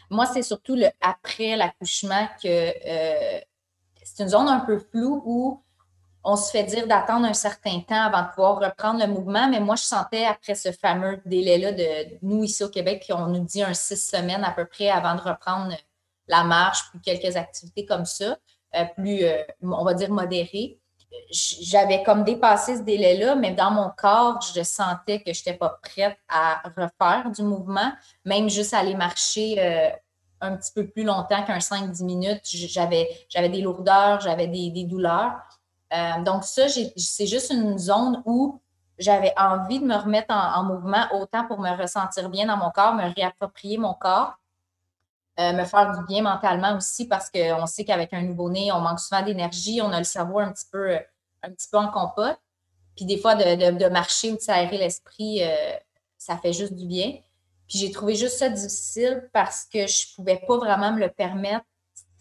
Moi, c'est surtout le après l'accouchement que euh, c'est une zone un peu floue où on se fait dire d'attendre un certain temps avant de pouvoir reprendre le mouvement, mais moi, je sentais après ce fameux délai-là de nous ici au Québec, on nous dit un six semaines à peu près avant de reprendre la marche, puis quelques activités comme ça, euh, plus, euh, on va dire, modérées. J'avais comme dépassé ce délai-là, mais dans mon corps, je sentais que je n'étais pas prête à refaire du mouvement, même juste aller marcher euh, un petit peu plus longtemps qu'un 5-10 minutes. J'avais, j'avais des lourdeurs, j'avais des, douleurs. donc, ça, c'est juste une zone où j'avais envie de me remettre en, mouvement, autant pour me ressentir bien dans mon corps, me réapproprier mon corps, euh, me faire du bien mentalement aussi parce qu'on sait qu'avec un nouveau-né, on manque souvent d'énergie, on a le cerveau un petit peu, euh, un petit peu en compote. Puis des fois, de, marcher ou de s'aérer l'esprit, euh, ça fait juste du bien. Puis j'ai trouvé juste ça difficile parce que je ne pouvais pas vraiment me le permettre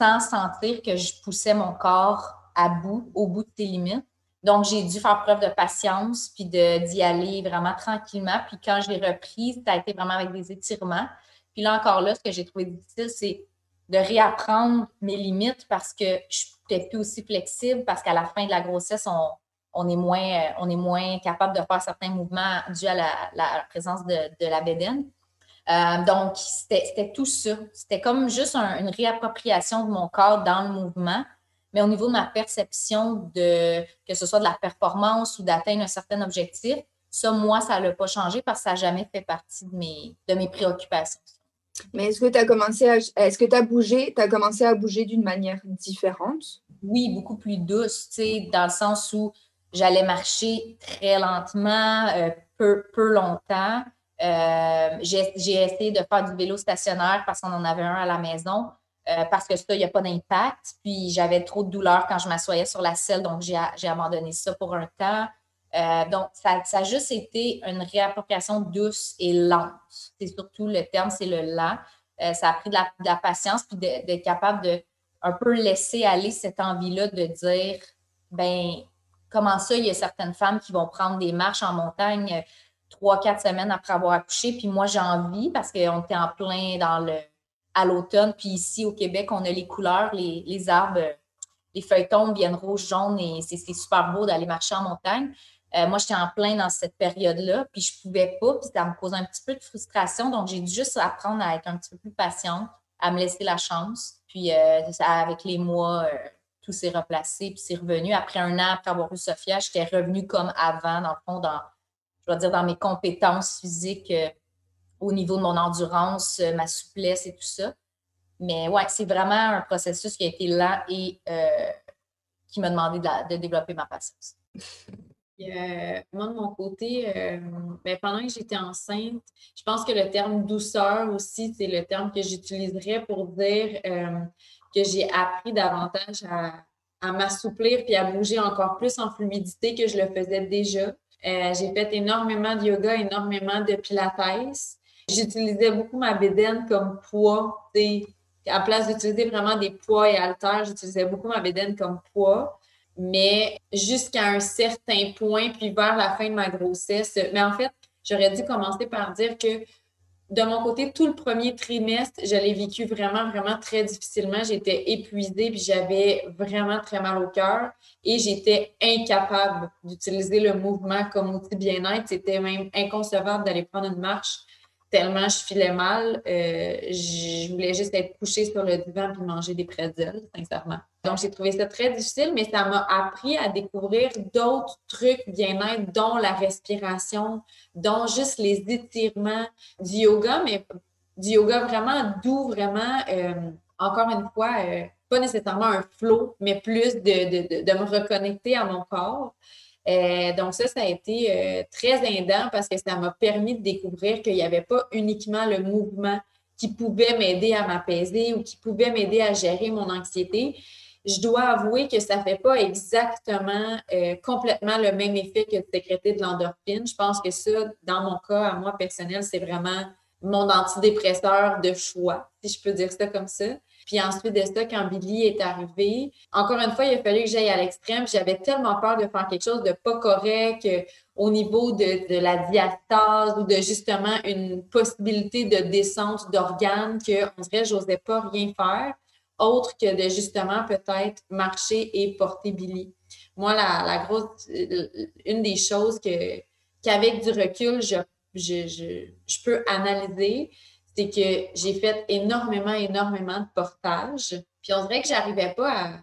sans sentir que je poussais mon corps à bout, au bout de tes limites. Donc, j'ai dû faire preuve de patience, puis d'y aller vraiment tranquillement. Puis quand je l'ai repris, ça a été vraiment avec des étirements. Puis là encore là, ce que j'ai trouvé difficile, c'est de réapprendre mes limites parce que je n'es plus aussi flexible parce qu'à la fin de la grossesse, on, est moins, on est moins capable de faire certains mouvements dus à la, présence de, la bédaine. Euh, donc, c'était tout ça. C'était comme juste une réappropriation de mon corps dans le mouvement. Mais au niveau de ma perception de que ce soit de la performance ou d'atteindre un certain objectif, ça, moi, ça ne l'a pas changé parce que ça n'a jamais fait partie de mes préoccupations. Mais est-ce que tu as commencé à est-ce que tu as bougé, tu as commencé à bouger d'une manière différente? Oui, beaucoup plus douce, tu sais, dans le sens où j'allais marcher très lentement, euh, peu, peu longtemps. Euh, j'ai essayé de faire du vélo stationnaire parce qu'on en avait un à la maison, euh, parce que ça, il n'y a pas d'impact. Puis j'avais trop de douleur quand je m'assoyais sur la selle, donc j'ai abandonné ça pour un temps. Euh, donc, ça, a juste été une réappropriation douce et lente. C'est surtout le terme, c'est le lent. Euh, ça a pris de la, patience, puis d'être capable de un peu laisser aller cette envie-là de dire, ben comment ça, il y a certaines femmes qui vont prendre des marches en montagne euh, trois, quatre semaines après avoir accouché, puis moi, j'ai envie parce qu'on était en plein dans le à l'automne, puis ici au Québec, on a les couleurs, les, les arbres, les feuilles tombent, viennent rouge, jaune, et c'est super beau d'aller marcher en montagne. Euh, moi, j'étais en plein dans cette période-là, puis je ne pouvais pas, puis ça me causait un petit peu de frustration. Donc, j'ai dû juste apprendre à être un petit peu plus patiente, à me laisser la chance. Puis, euh, avec les mois, euh, tout s'est replacé, puis c'est revenu. Après un an, après avoir eu Sophia, j'étais revenue comme avant, dans le fond, dans, je dire, dans mes compétences physiques au niveau de mon endurance, ma souplesse et tout ça. Mais ouais, c'est vraiment un processus qui a été lent et qui m'a demandé de développer ma patience. (laughs) Euh, moi, de mon côté, euh, ben, pendant que j'étais enceinte, je pense que le terme douceur aussi, c'est le terme que j'utiliserais pour dire euh, que j'ai appris davantage à, à m'assouplir puis à bouger encore plus en fluidité que je le faisais déjà. j'ai fait énormément de yoga, énormément de pilates. J'utilisais beaucoup ma bédaine comme poids. À place d'utiliser vraiment des poids et haltères, j'utilisais beaucoup ma bédaine comme poids mais jusqu'à un certain point, puis vers la fin de ma grossesse. Mais en fait, j'aurais dû commencer par dire que de mon côté, tout le premier trimestre, je l'ai vécu vraiment, vraiment très difficilement. J'étais épuisée, puis j'avais vraiment très mal au cœur et j'étais incapable d'utiliser le mouvement comme outil bien-être. C'était même inconcevable d'aller prendre une marche tellement je filais mal. Euh, je voulais juste être couchée sur le divan puis manger des pretzels, sincèrement. Donc, j'ai trouvé ça très difficile, mais ça m'a appris à découvrir d'autres trucs bien-être, dont la respiration, dont juste les étirements, du yoga, mais du yoga vraiment doux, vraiment, euh, encore une fois, euh, pas nécessairement un flow, mais plus de, de, de me reconnecter à mon corps. Euh, donc ça, ça a été très aidant parce que ça m'a permis de découvrir qu'il n'y avait pas uniquement le mouvement qui pouvait m'aider à m'apaiser ou qui pouvait m'aider à gérer mon anxiété. Je dois avouer que ça ne fait pas exactement euh, complètement le même effet que de sécréter de l'endorphine. Je pense que ça, dans mon cas, à moi personnel, c'est vraiment mon antidépresseur de choix, si je peux dire ça comme ça. Puis ensuite de ça, quand Billy est arrivé, encore une fois, il a fallu que j'aille à l'extrême. J'avais tellement peur de faire quelque chose de pas correct euh, au niveau de, la diastase ou de justement une possibilité de descente d'organes dirait que j'osais pas rien faire autre que de justement peut-être marcher et porter Billy. Moi, la, grosse, une des choses que, qu'avec du recul, je, je, je peux analyser, c'est que j'ai fait énormément, énormément de portage. Puis on dirait que j'arrivais pas à,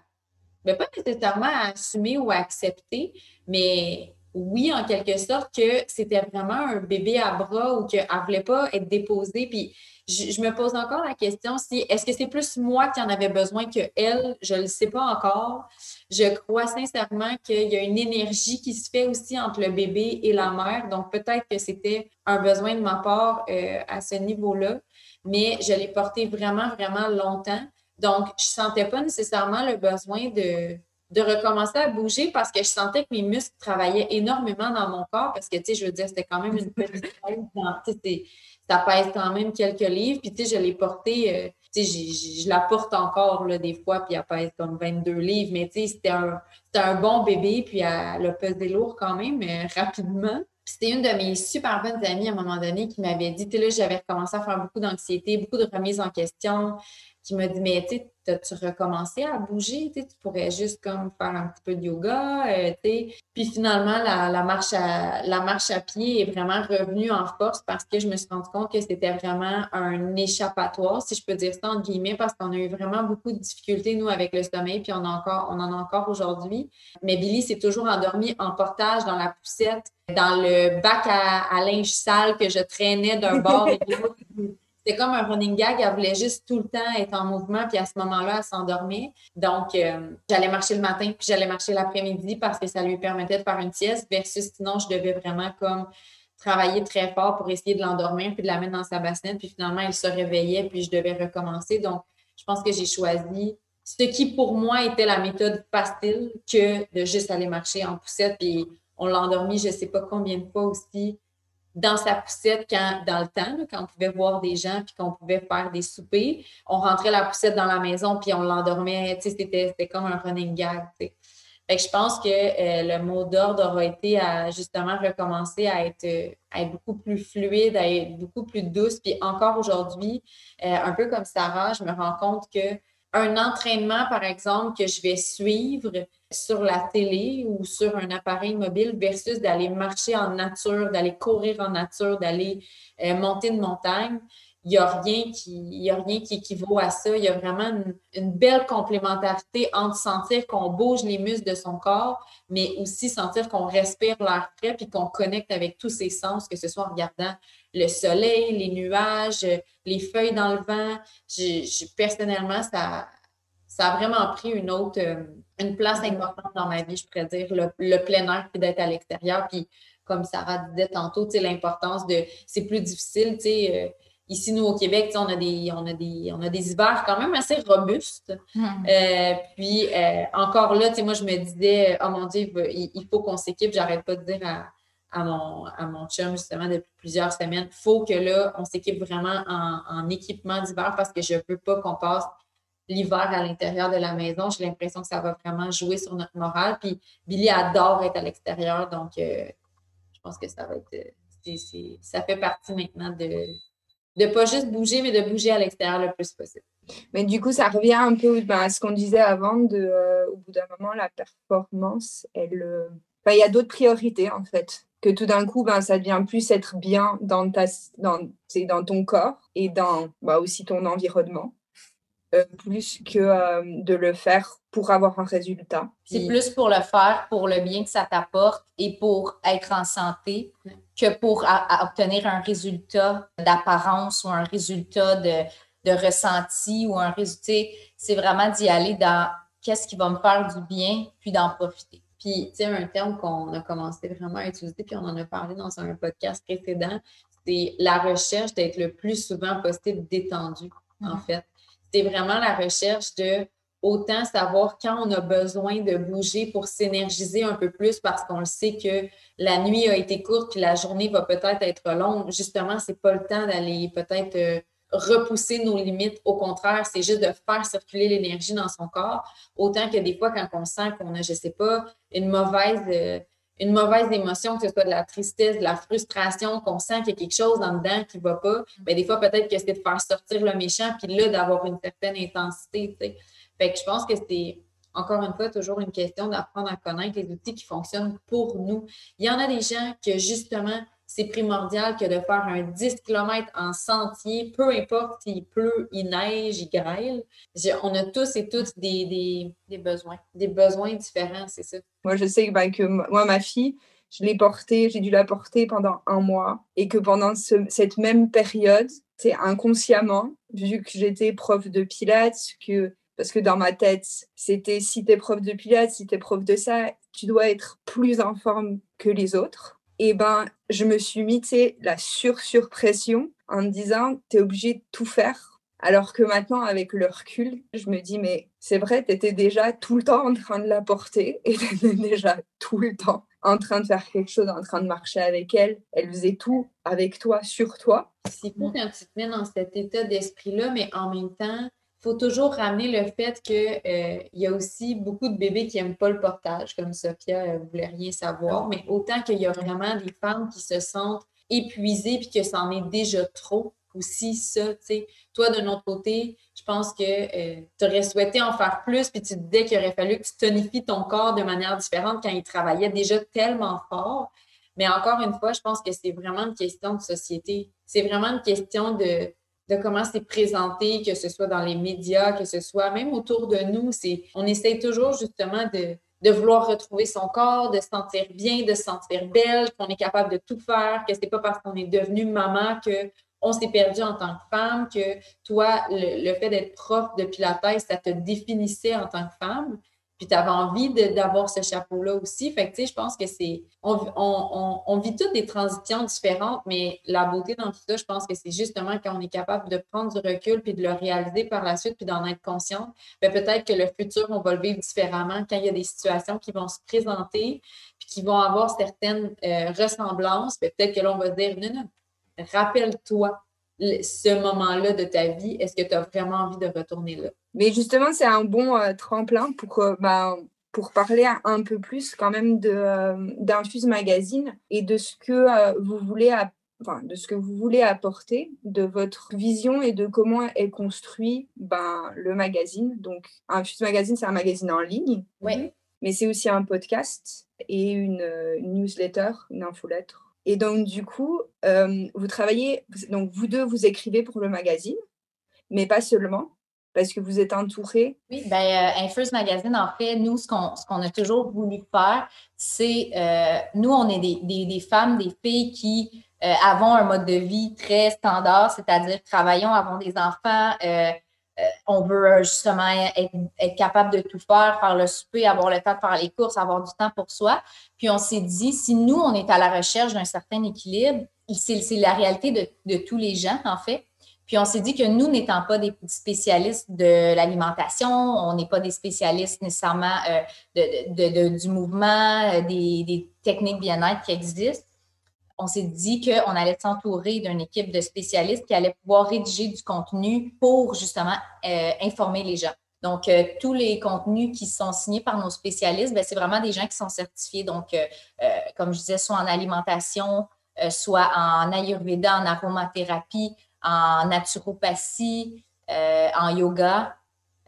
ben pas nécessairement à assumer ou à accepter, mais oui, en quelque sorte, que c'était vraiment un bébé à bras ou qu'elle ne voulait pas être déposée. Puis je, me pose encore la question si est-ce que c'est plus moi qui en avais besoin que elle? Je ne le sais pas encore. Je crois sincèrement qu'il y a une énergie qui se fait aussi entre le bébé et la mère. Donc peut-être que c'était un besoin de ma part euh, à ce niveau-là, mais je l'ai porté vraiment, vraiment longtemps. Donc, je ne sentais pas nécessairement le besoin de, de recommencer à bouger parce que je sentais que mes muscles travaillaient énormément dans mon corps parce que, tu sais, je veux dire, c'était quand même une petite (laughs) ça pèse quand même quelques livres. Puis, tu sais, je l'ai porté, euh, tu sais, je la porte encore là, des fois, puis elle pèse comme 22 livres. Mais, tu sais, c'était un, un, bon bébé, puis elle a pesé lourd quand même, mais (laughs) rapidement. C'était une de mes super bonnes amies à un moment donné qui m'avait dit, tu sais, là, j'avais recommencé à faire beaucoup d'anxiété, beaucoup de remises en question. qui m'a dit, mais tu as-tu recommencé à bouger? Tu pourrais juste comme faire un petit peu de yoga. Euh, puis finalement, la, marche à, la marche à pied est vraiment revenue en force parce que je me suis rendu compte que c'était vraiment un échappatoire, si je peux dire ça entre guillemets, parce qu'on a eu vraiment beaucoup de difficultés, nous, avec le sommeil, puis on, a encore, on en a encore aujourd'hui. Mais Billy s'est toujours endormi en portage dans la poussette, dans le bac à, à linge sale que je traînais d'un bord (laughs) et de l'autre c'était comme un running gag. Elle voulait juste tout le temps être en mouvement, puis à ce moment-là, elle s'endormait. Donc, euh, j'allais marcher le matin, puis j'allais marcher l'après-midi parce que ça lui permettait de faire une sieste, versus sinon, je devais vraiment comme travailler très fort pour essayer de l'endormir, puis de la mettre dans sa bassinette, puis finalement, elle se réveillait, puis je devais recommencer. Donc, je pense que j'ai choisi ce qui, pour moi, était la méthode facile que de juste aller marcher en poussette, puis on l'a endormi, je ne sais pas combien de fois aussi dans sa poussette quand, dans le temps, quand on pouvait voir des gens puis qu'on pouvait faire des soupers. On rentrait la poussette dans la maison puis on l'endormait. C'était, comme un running gag. Fait que je pense que euh, le mot d'ordre aura été à justement recommencer à être, à être beaucoup plus fluide, à être beaucoup plus douce. Puis encore aujourd'hui, euh, un peu comme Sarah, je me rends compte que un entraînement, par exemple, que je vais suivre sur la télé ou sur un appareil mobile versus d'aller marcher en nature, d'aller courir en nature, d'aller euh, monter une montagne, il n'y a, rien qui, a rien qui équivaut à ça. Il y a vraiment une, belle complémentarité entre sentir qu'on bouge les muscles de son corps, mais aussi sentir qu'on respire l'air frais puis qu'on connecte avec tous ses sens, que ce soit en regardant le soleil, les nuages, les feuilles dans le vent. personnellement, ça, ça a vraiment pris une autre, euh, une place importante dans ma vie, je pourrais dire, le, plein air puis d'être à l'extérieur. Puis, comme Sarah disait tantôt, l'importance de. C'est plus difficile, tu sais. Euh, ici, nous, au Québec, on a, des, on, a des, on a des hivers quand même assez robustes. Hmm. Euh, puis, encore là, moi, je me disais, oh mon Dieu, il, faut qu'on s'équipe. J'arrête pas de dire à, à mon, à mon chum justement depuis plusieurs semaines. Il faut que là, on s'équipe vraiment en, en équipement d'hiver parce que je ne veux pas qu'on passe l'hiver à l'intérieur de la maison. J'ai l'impression que ça va vraiment jouer sur notre morale. Puis Billy adore être à l'extérieur, donc euh, je pense que ça va être. ça fait partie maintenant de ne pas juste bouger, mais de bouger à l'extérieur le plus possible. Mais du coup, ça revient un peu ben, à ce qu'on disait avant, de, euh, au bout d'un moment, la performance, elle. Il y a d'autres priorités, en fait. Que tout d'un coup, ben, ça devient plus être bien dans, ta, dans, dans ton corps et dans bah, aussi ton environnement. Euh, plus que euh, de le faire pour avoir un résultat. C'est plus pour le faire, pour le bien que ça t'apporte et pour être en santé que pour obtenir un résultat d'apparence ou un résultat de, de ressenti ou un résultat. C'est vraiment d'y aller dans qu'est-ce qui va me faire du bien, puis d'en profiter. Puis, tu sais, un terme qu'on a commencé vraiment à utiliser, puis on en a parlé dans un podcast précédent, c'est la recherche d'être le plus souvent possible détendu, en mm-hmm. fait c'est vraiment la recherche de autant savoir quand on a besoin de bouger pour s'énergiser un peu plus parce qu'on le sait que la nuit a été courte puis la journée va peut-être être longue. Justement, c'est pas le temps d'aller peut-être euh, repousser nos limites. Au contraire, c'est juste de faire circuler l'énergie dans son corps. Autant que des fois, quand on sent qu'on a, je sais pas, une mauvaise, euh, une mauvaise émotion, que ce soit de la tristesse, de la frustration, qu'on sent qu'il y a quelque chose en dedans qui ne va pas, mais ben, des fois, peut-être que c'est de faire sortir le méchant, puis là, d'avoir une certaine intensité. Fait que je pense que c'est, encore une fois, toujours une question d'apprendre à connaître les outils qui fonctionnent pour nous. Il y en a des gens que, justement, c'est primordial que de faire un 10 km en sentier, peu importe s'il pleut, il neige, il grêle. On a tous et toutes des, des, besoins. Des besoins différents, c'est ça. Moi, je sais ben, que moi, ma fille, je l'ai portée, j'ai dû la porter pendant un mois et que pendant cette même période, c'est inconsciemment, vu que j'étais prof de pilates, que parce que dans ma tête, c'était si tu es prof de pilates, si tu es prof de ça, tu dois être plus en forme que les autres et ben, je me suis mis, la sur-surpression en me disant, tu es obligé de tout faire. Alors que maintenant, avec le recul, je me dis, mais c'est vrai, tu étais déjà tout le temps en train de la porter et (laughs) tu déjà tout le temps en train de faire quelque chose, en train de marcher avec elle. Elle faisait tout avec toi, sur toi. C'est pour quand tu te mets dans cet état d'esprit-là, mais en même temps, faut toujours ramener le fait qu'il euh, y a aussi beaucoup de bébés qui n'aiment pas le portage, comme Sophia ne voulait rien savoir, mais autant qu'il y a vraiment des femmes qui se sentent épuisées puis que c'en est déjà trop aussi ça, tu sais. Toi, de notre côté, je pense que euh, tu aurais souhaité en faire plus, puis tu te disais qu'il aurait fallu que tu tonifies ton corps de manière différente quand il travaillait déjà tellement fort. Mais encore une fois, je pense que c'est vraiment une question de société. C'est vraiment une question de, de comment c'est présenté, que ce soit dans les médias, que ce soit même autour de nous. C'est, on essaie toujours justement de, vouloir retrouver son corps, de se sentir bien, de se sentir belle, qu'on est capable de tout faire, que c'est pas parce qu'on est devenu maman que on s'est perdu en tant que femme, que toi, le, fait d'être prof de Pilates, ça te définissait en tant que femme puis tu avais envie d'avoir ce chapeau-là aussi. Fait que, tu sais, je pense que c'est. On, on, on, vit toutes des transitions différentes, mais la beauté dans tout ça, je pense que c'est justement quand on est capable de prendre du recul puis de le réaliser par la suite puis d'en être consciente, bien, peut-être que le futur, on va le vivre différemment quand il y a des situations qui vont se présenter puis qui vont avoir certaines euh, ressemblances. Peut-être que là, on va se dire, non, non, rappelle-toi ce moment-là de ta vie, est-ce que tu as vraiment envie de retourner là? Mais justement, c'est un bon euh, tremplin pour, euh, bah, pour parler un peu plus quand même euh, d'Infuse Magazine et de ce que vous voulez Enfin, de ce que vous voulez apporter, de votre vision et de comment est construit ben, le magazine. Donc, Infuse Magazine, c'est un magazine en ligne, mais c'est aussi un podcast et une, une newsletter, une infolettre et donc, du coup, euh, vous travaillez, donc vous deux, vous écrivez pour le magazine, mais pas seulement, parce que vous êtes entourés. Oui, bien, euh, Infuse Magazine, en fait, nous, ce qu'on, a toujours voulu faire, c'est, euh, nous, on est des, des, des, femmes, des filles qui avons un mode de vie très standard, c'est-à-dire travaillons, avons des enfants, on veut euh, justement être, capable de tout faire, faire le souper, avoir le temps de faire les courses, avoir du temps pour soi. Puis on s'est dit, si nous, on est à la recherche d'un certain équilibre, c'est la réalité de, tous les gens, en fait. Puis on s'est dit que nous, n'étant pas des spécialistes de l'alimentation, on n'est pas des spécialistes nécessairement euh, du mouvement, des, des techniques bien-être qui existent, on s'est dit qu'on allait s'entourer d'une équipe de spécialistes qui allait pouvoir rédiger du contenu pour justement euh, informer les gens. Donc, euh, tous les contenus qui sont signés par nos spécialistes, ben, c'est vraiment des gens qui sont certifiés. Donc, euh, comme je disais, soit en alimentation, soit en ayurveda, en aromathérapie, en naturopathie, en yoga.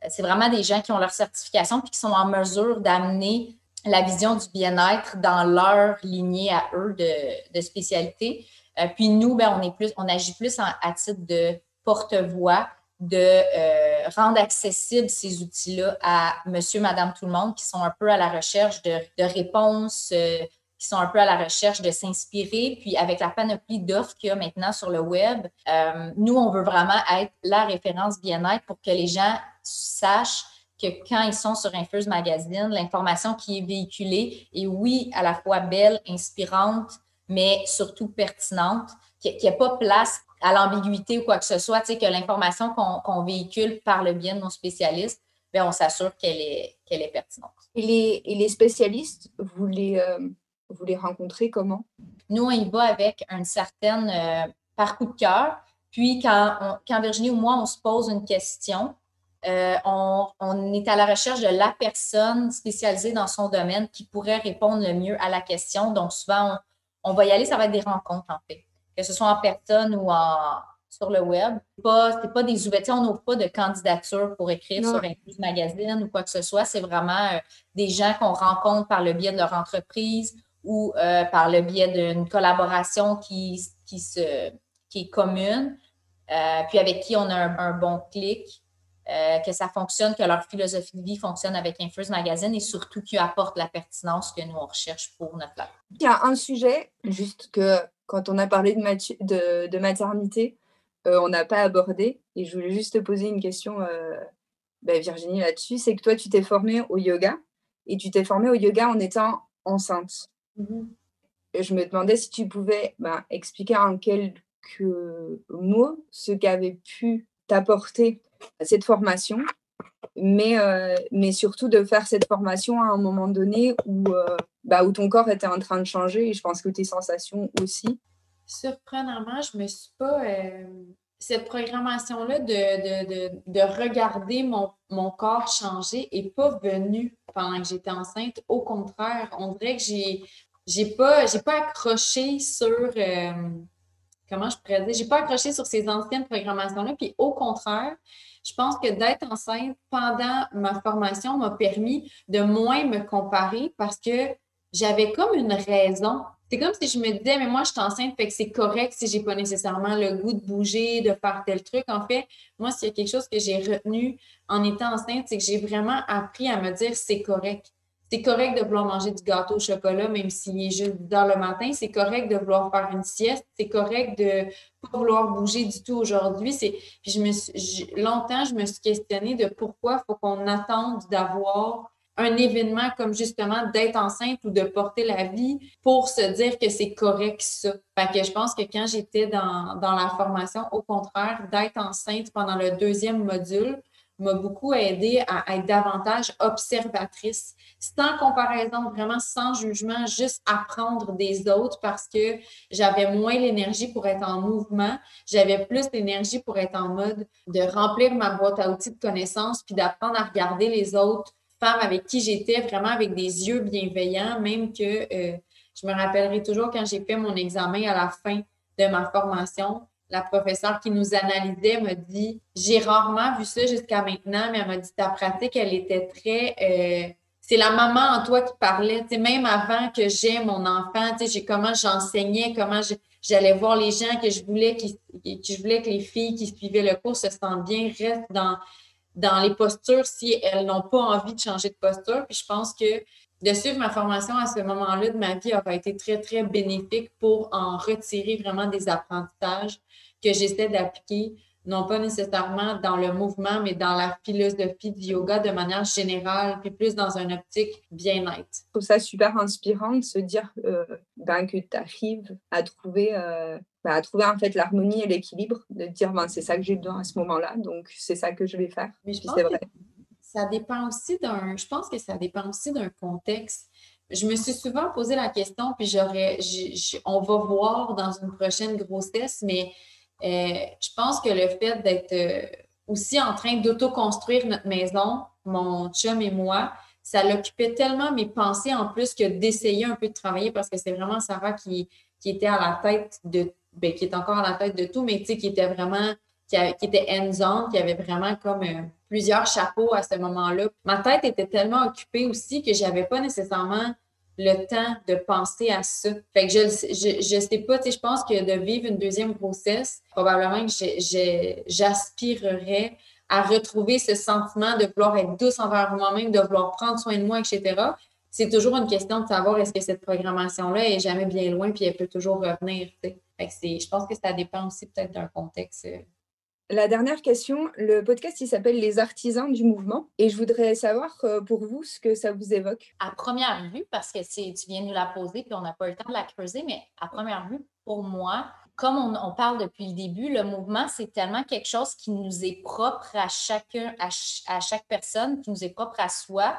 C'est vraiment des gens qui ont leur certification et qui sont en mesure d'amener la vision du bien-être dans leur lignée à eux de, spécialité. Euh, puis nous, ben, on, est plus, on agit plus à titre de porte-voix, de euh, rendre accessibles ces outils-là à monsieur, madame, tout le monde qui sont un peu à la recherche de, réponses, euh, qui sont un peu à la recherche de s'inspirer. Puis avec la panoplie d'offres qu'il y a maintenant sur le web, nous, on veut vraiment être la référence bien-être pour que les gens sachent que quand ils sont sur Infuse Magazine, l'information qui est véhiculée est, oui, à la fois belle, inspirante, mais surtout pertinente, qu'il n'y a pas place à l'ambiguïté ou quoi que ce soit, tu sais, que l'information qu'on véhicule par le bien de nos spécialistes, bien, on s'assure qu'elle est, qu'elle est pertinente. Et les, et les spécialistes, vous les, euh, vous les rencontrez comment? Nous, on y va avec une certaine euh, par coup de cœur. Puis, quand, quand Virginie ou moi, on se pose une question, euh, on, est à la recherche de la personne spécialisée dans son domaine qui pourrait répondre le mieux à la question. Donc, souvent, on, va y aller, ça va être des rencontres, en fait, que ce soit en personne ou sur le web. Ce n'est pas des ouvertures, on n'ouvre pas de candidature pour écrire sur un magazine ou quoi que ce soit. C'est vraiment euh, des gens qu'on rencontre par le biais de leur entreprise ou euh, par le biais d'une collaboration qui, qui, se, qui est commune, puis avec qui on a un bon clic. Euh, que ça fonctionne, que leur philosophie de vie fonctionne avec Infuse Magazine et surtout qu'ils apportent la pertinence que nous, on recherche pour notre life. Il y a un sujet, juste que quand on a parlé de, de, maternité, euh, on n'a pas abordé, et je voulais juste te poser une question, euh, ben, Virginie, là-dessus, c'est que toi, tu t'es formée au yoga, et tu t'es formée au yoga en étant enceinte. Mm-hmm. Je me demandais si tu pouvais ben, expliquer en quelques mots ce qu'avait pu t'apporter cette formation, mais, euh, mais surtout de faire cette formation à un moment donné où, euh, bah, où ton corps était en train de changer et je pense que tes sensations aussi. Surprenamment, je me suis pas. Euh, cette programmation-là de, de, de, de, regarder mon, corps changer n'est pas venue pendant que j'étais enceinte. Au contraire, on dirait que j'ai j'ai pas, pas accroché sur comment je pourrais dire, j'ai pas accroché sur ces anciennes programmations-là. Puis au contraire, je pense que d'être enceinte pendant ma formation m'a permis de moins me comparer parce que j'avais comme une raison. C'est comme si je me disais, mais moi, je suis enceinte, fait que c'est correct si j'ai pas nécessairement le goût de bouger, de faire tel truc. En fait, moi, s'il y a quelque chose que j'ai retenu en étant enceinte, c'est que j'ai vraiment appris à me dire, c'est correct c'est correct de vouloir manger du gâteau au chocolat, même s'il est juste dans le matin. C'est correct de vouloir faire une sieste. C'est correct de pas vouloir bouger du tout aujourd'hui. Puis je me longtemps, je me suis questionnée de pourquoi il faut qu'on attende d'avoir un événement comme justement d'être enceinte ou de porter la vie pour se dire que c'est correct ça. Fait que je pense que quand j'étais dans, dans la formation, au contraire, d'être enceinte pendant le deuxième module, m'a beaucoup aidé à être davantage observatrice, sans comparaison, vraiment sans jugement, juste apprendre des autres parce que j'avais moins l'énergie pour être en mouvement, j'avais plus l'énergie pour être en mode de remplir ma boîte à outils de connaissances puis d'apprendre à regarder les autres femmes avec qui j'étais vraiment avec des yeux bienveillants, même que euh, je me rappellerai toujours quand j'ai fait mon examen à la fin de ma formation, la professeure qui nous analysait m'a dit J'ai rarement vu ça jusqu'à maintenant, mais elle m'a dit Ta pratique, elle était très. Euh, c'est la maman en toi qui parlait. même avant que j'aie mon enfant, comment j'enseignais, comment j'allais voir les gens que je voulais que que les filles qui suivaient le cours se sentent bien, restent dans, dans les postures si elles n'ont pas envie de changer de posture. Puis je pense que de suivre ma formation à ce moment-là de ma vie aurait été très, très bénéfique pour en retirer vraiment des apprentissages que j'essaie d'appliquer, non pas nécessairement dans le mouvement, mais dans la philosophie du yoga de manière générale, puis plus dans une optique bien-être. Je trouve ça super inspirant de se dire euh, ben, que tu arrives à trouver, euh, ben, à trouver en fait l'harmonie et l'équilibre, de dire ben, c'est ça que j'ai besoin à ce moment-là, donc c'est ça que je vais faire. Mais je pense vrai. Ça dépend aussi d'un, je pense que ça dépend aussi d'un contexte. Je me suis souvent posé la question, puis j'aurais, on va voir dans une prochaine grossesse, mais euh, je pense que le fait d'être euh, aussi en train d'auto-construire notre maison, mon chum et moi, ça l'occupait tellement mes pensées en plus que d'essayer un peu de travailler parce que c'est vraiment Sarah qui, qui était à la tête de, ben, qui est encore à la tête de tout, mais qui était vraiment, qui, était hands-on, qui avait vraiment comme euh, plusieurs chapeaux à ce moment-là. Ma tête était tellement occupée aussi que j'avais pas nécessairement le temps de penser à ça. Fait que je, je, je sais pas, tu sais, je pense que de vivre une deuxième grossesse, probablement que j'aspirerais à retrouver ce sentiment de vouloir être douce envers moi-même, de vouloir prendre soin de moi, etc. C'est toujours une question de savoir est-ce que cette programmation-là est jamais bien loin puis elle peut toujours revenir. Fait que je pense que ça dépend aussi peut-être d'un contexte euh, la dernière question, le podcast, s'appelle Les artisans du mouvement. Et je voudrais savoir euh, pour vous ce que ça vous évoque. À première vue, parce que tu viens de nous la poser, puis on n'a pas eu le temps de la creuser, mais à première vue, pour moi, comme on, parle depuis le début, le mouvement, c'est tellement quelque chose qui nous est propre à chacun, à chaque personne, qui nous est propre à soi.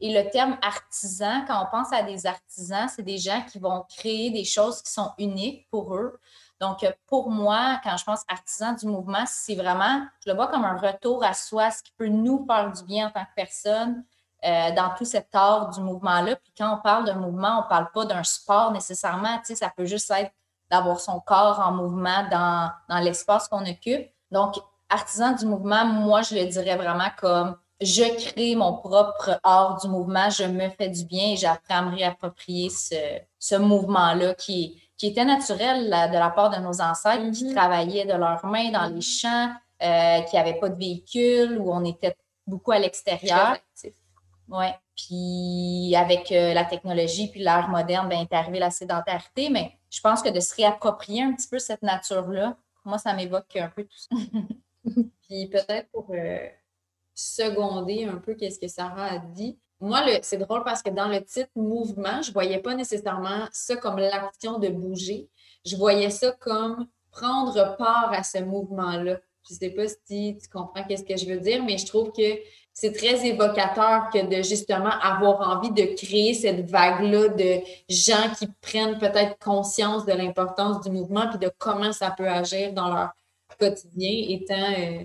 Et le terme artisan, quand on pense à des artisans, c'est des gens qui vont créer des choses qui sont uniques pour eux. Donc, pour moi, quand je pense artisan du mouvement, c'est vraiment, je le vois comme un retour à soi, ce qui peut nous faire du bien en tant que personne euh, dans tout cet art du mouvement-là. Puis quand on parle d'un mouvement, on ne parle pas d'un sport nécessairement, tu sais, ça peut juste être d'avoir son corps en mouvement dans, dans l'espace qu'on occupe. Donc, artisan du mouvement, moi, je le dirais vraiment comme je crée mon propre art du mouvement, je me fais du bien et j'apprends à me réapproprier ce, ce mouvement-là qui est qui était naturel de la part de nos ancêtres qui mm-hmm. travaillaient de leurs mains dans les champs, euh, qui n'avaient pas de véhicule, où on était beaucoup à l'extérieur. Oui. Puis avec euh, la technologie puis l'ère moderne, ben, est arrivée la sédentarité, mais je pense que de se réapproprier un petit peu cette nature-là, moi, ça m'évoque un peu tout ça. (laughs) puis peut-être pour euh, seconder un peu qu'est-ce que Sarah a dit, moi, c'est drôle parce que dans le titre mouvement, je ne voyais pas nécessairement ça comme l'action de bouger. Je voyais ça comme prendre part à ce mouvement-là. Je ne sais pas si tu comprends qu'est-ce que je veux dire, mais je trouve que c'est très évocateur que de justement avoir envie de créer cette vague-là de gens qui prennent peut-être conscience de l'importance du mouvement puis de comment ça peut agir dans leur quotidien, étant euh,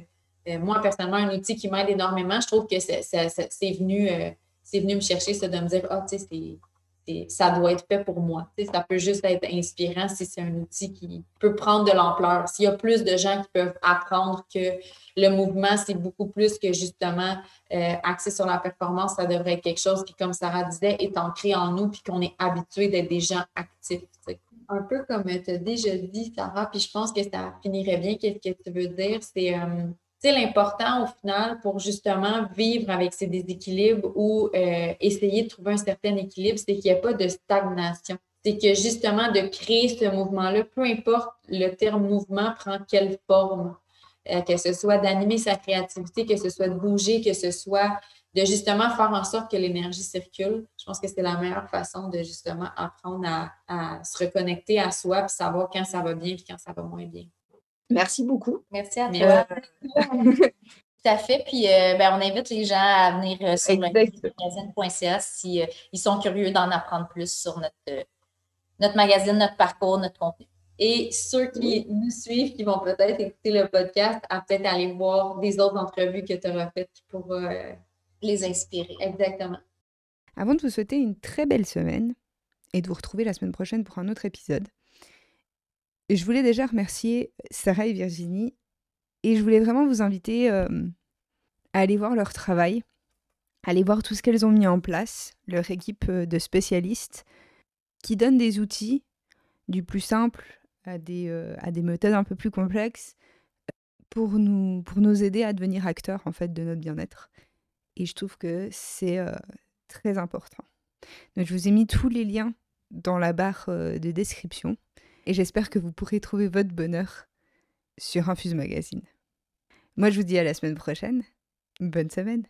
euh, moi personnellement un outil qui m'aide énormément. Je trouve que c'est venu. Euh, c'est venu me chercher, c'est de me dire, ah, tu sais, ça doit être fait pour moi. ça peut juste être inspirant si c'est un outil qui peut prendre de l'ampleur. S'il y a plus de gens qui peuvent apprendre que le mouvement, c'est beaucoup plus que justement euh, axé sur la performance, ça devrait être quelque chose qui, comme Sarah disait, est ancré en nous puis qu'on est habitué d'être des gens actifs. Un peu comme tu as déjà dit, Sarah, puis je pense que ça finirait bien. Qu'est-ce que tu veux dire? C'est euh, l'important au final pour justement vivre avec ces déséquilibres ou euh, essayer de trouver un certain équilibre, c'est qu'il n'y a pas de stagnation. C'est que justement de créer ce mouvement-là, peu importe le terme mouvement prend quelle forme, euh, que ce soit d'animer sa créativité, que ce soit de bouger, que ce soit de justement faire en sorte que l'énergie circule. Je pense que c'est la meilleure façon de justement apprendre à, à se reconnecter à soi et savoir quand ça va bien et quand ça va moins bien. Merci beaucoup. Merci à toi. (laughs) Tout à fait. Puis, euh, ben, on invite les gens à venir euh, sur magazine.ca si euh, ils sont curieux d'en apprendre plus sur notre, notre magazine, notre parcours, notre contenu. Et ceux qui nous suivent, qui vont peut-être écouter le podcast, à peut-être aller voir des autres entrevues que tu auras faites pour les inspirer. Exactement. Avant de vous souhaiter une très belle semaine et de vous retrouver la semaine prochaine pour un autre épisode, je voulais déjà remercier Sarah et Virginie et je voulais vraiment vous inviter à aller voir leur travail, à aller voir tout ce qu'elles ont mis en place, leur équipe de spécialistes qui donnent des outils du plus simple à des, à des méthodes un peu plus complexes pour nous, pour nous aider à devenir acteurs en fait de notre bien-être. Et je trouve que c'est très important. Je vous ai mis tous les liens dans la barre de description et j'espère que vous pourrez trouver votre bonheur sur Infuse Magazine. Moi, je vous dis à la semaine prochaine. Bonne semaine.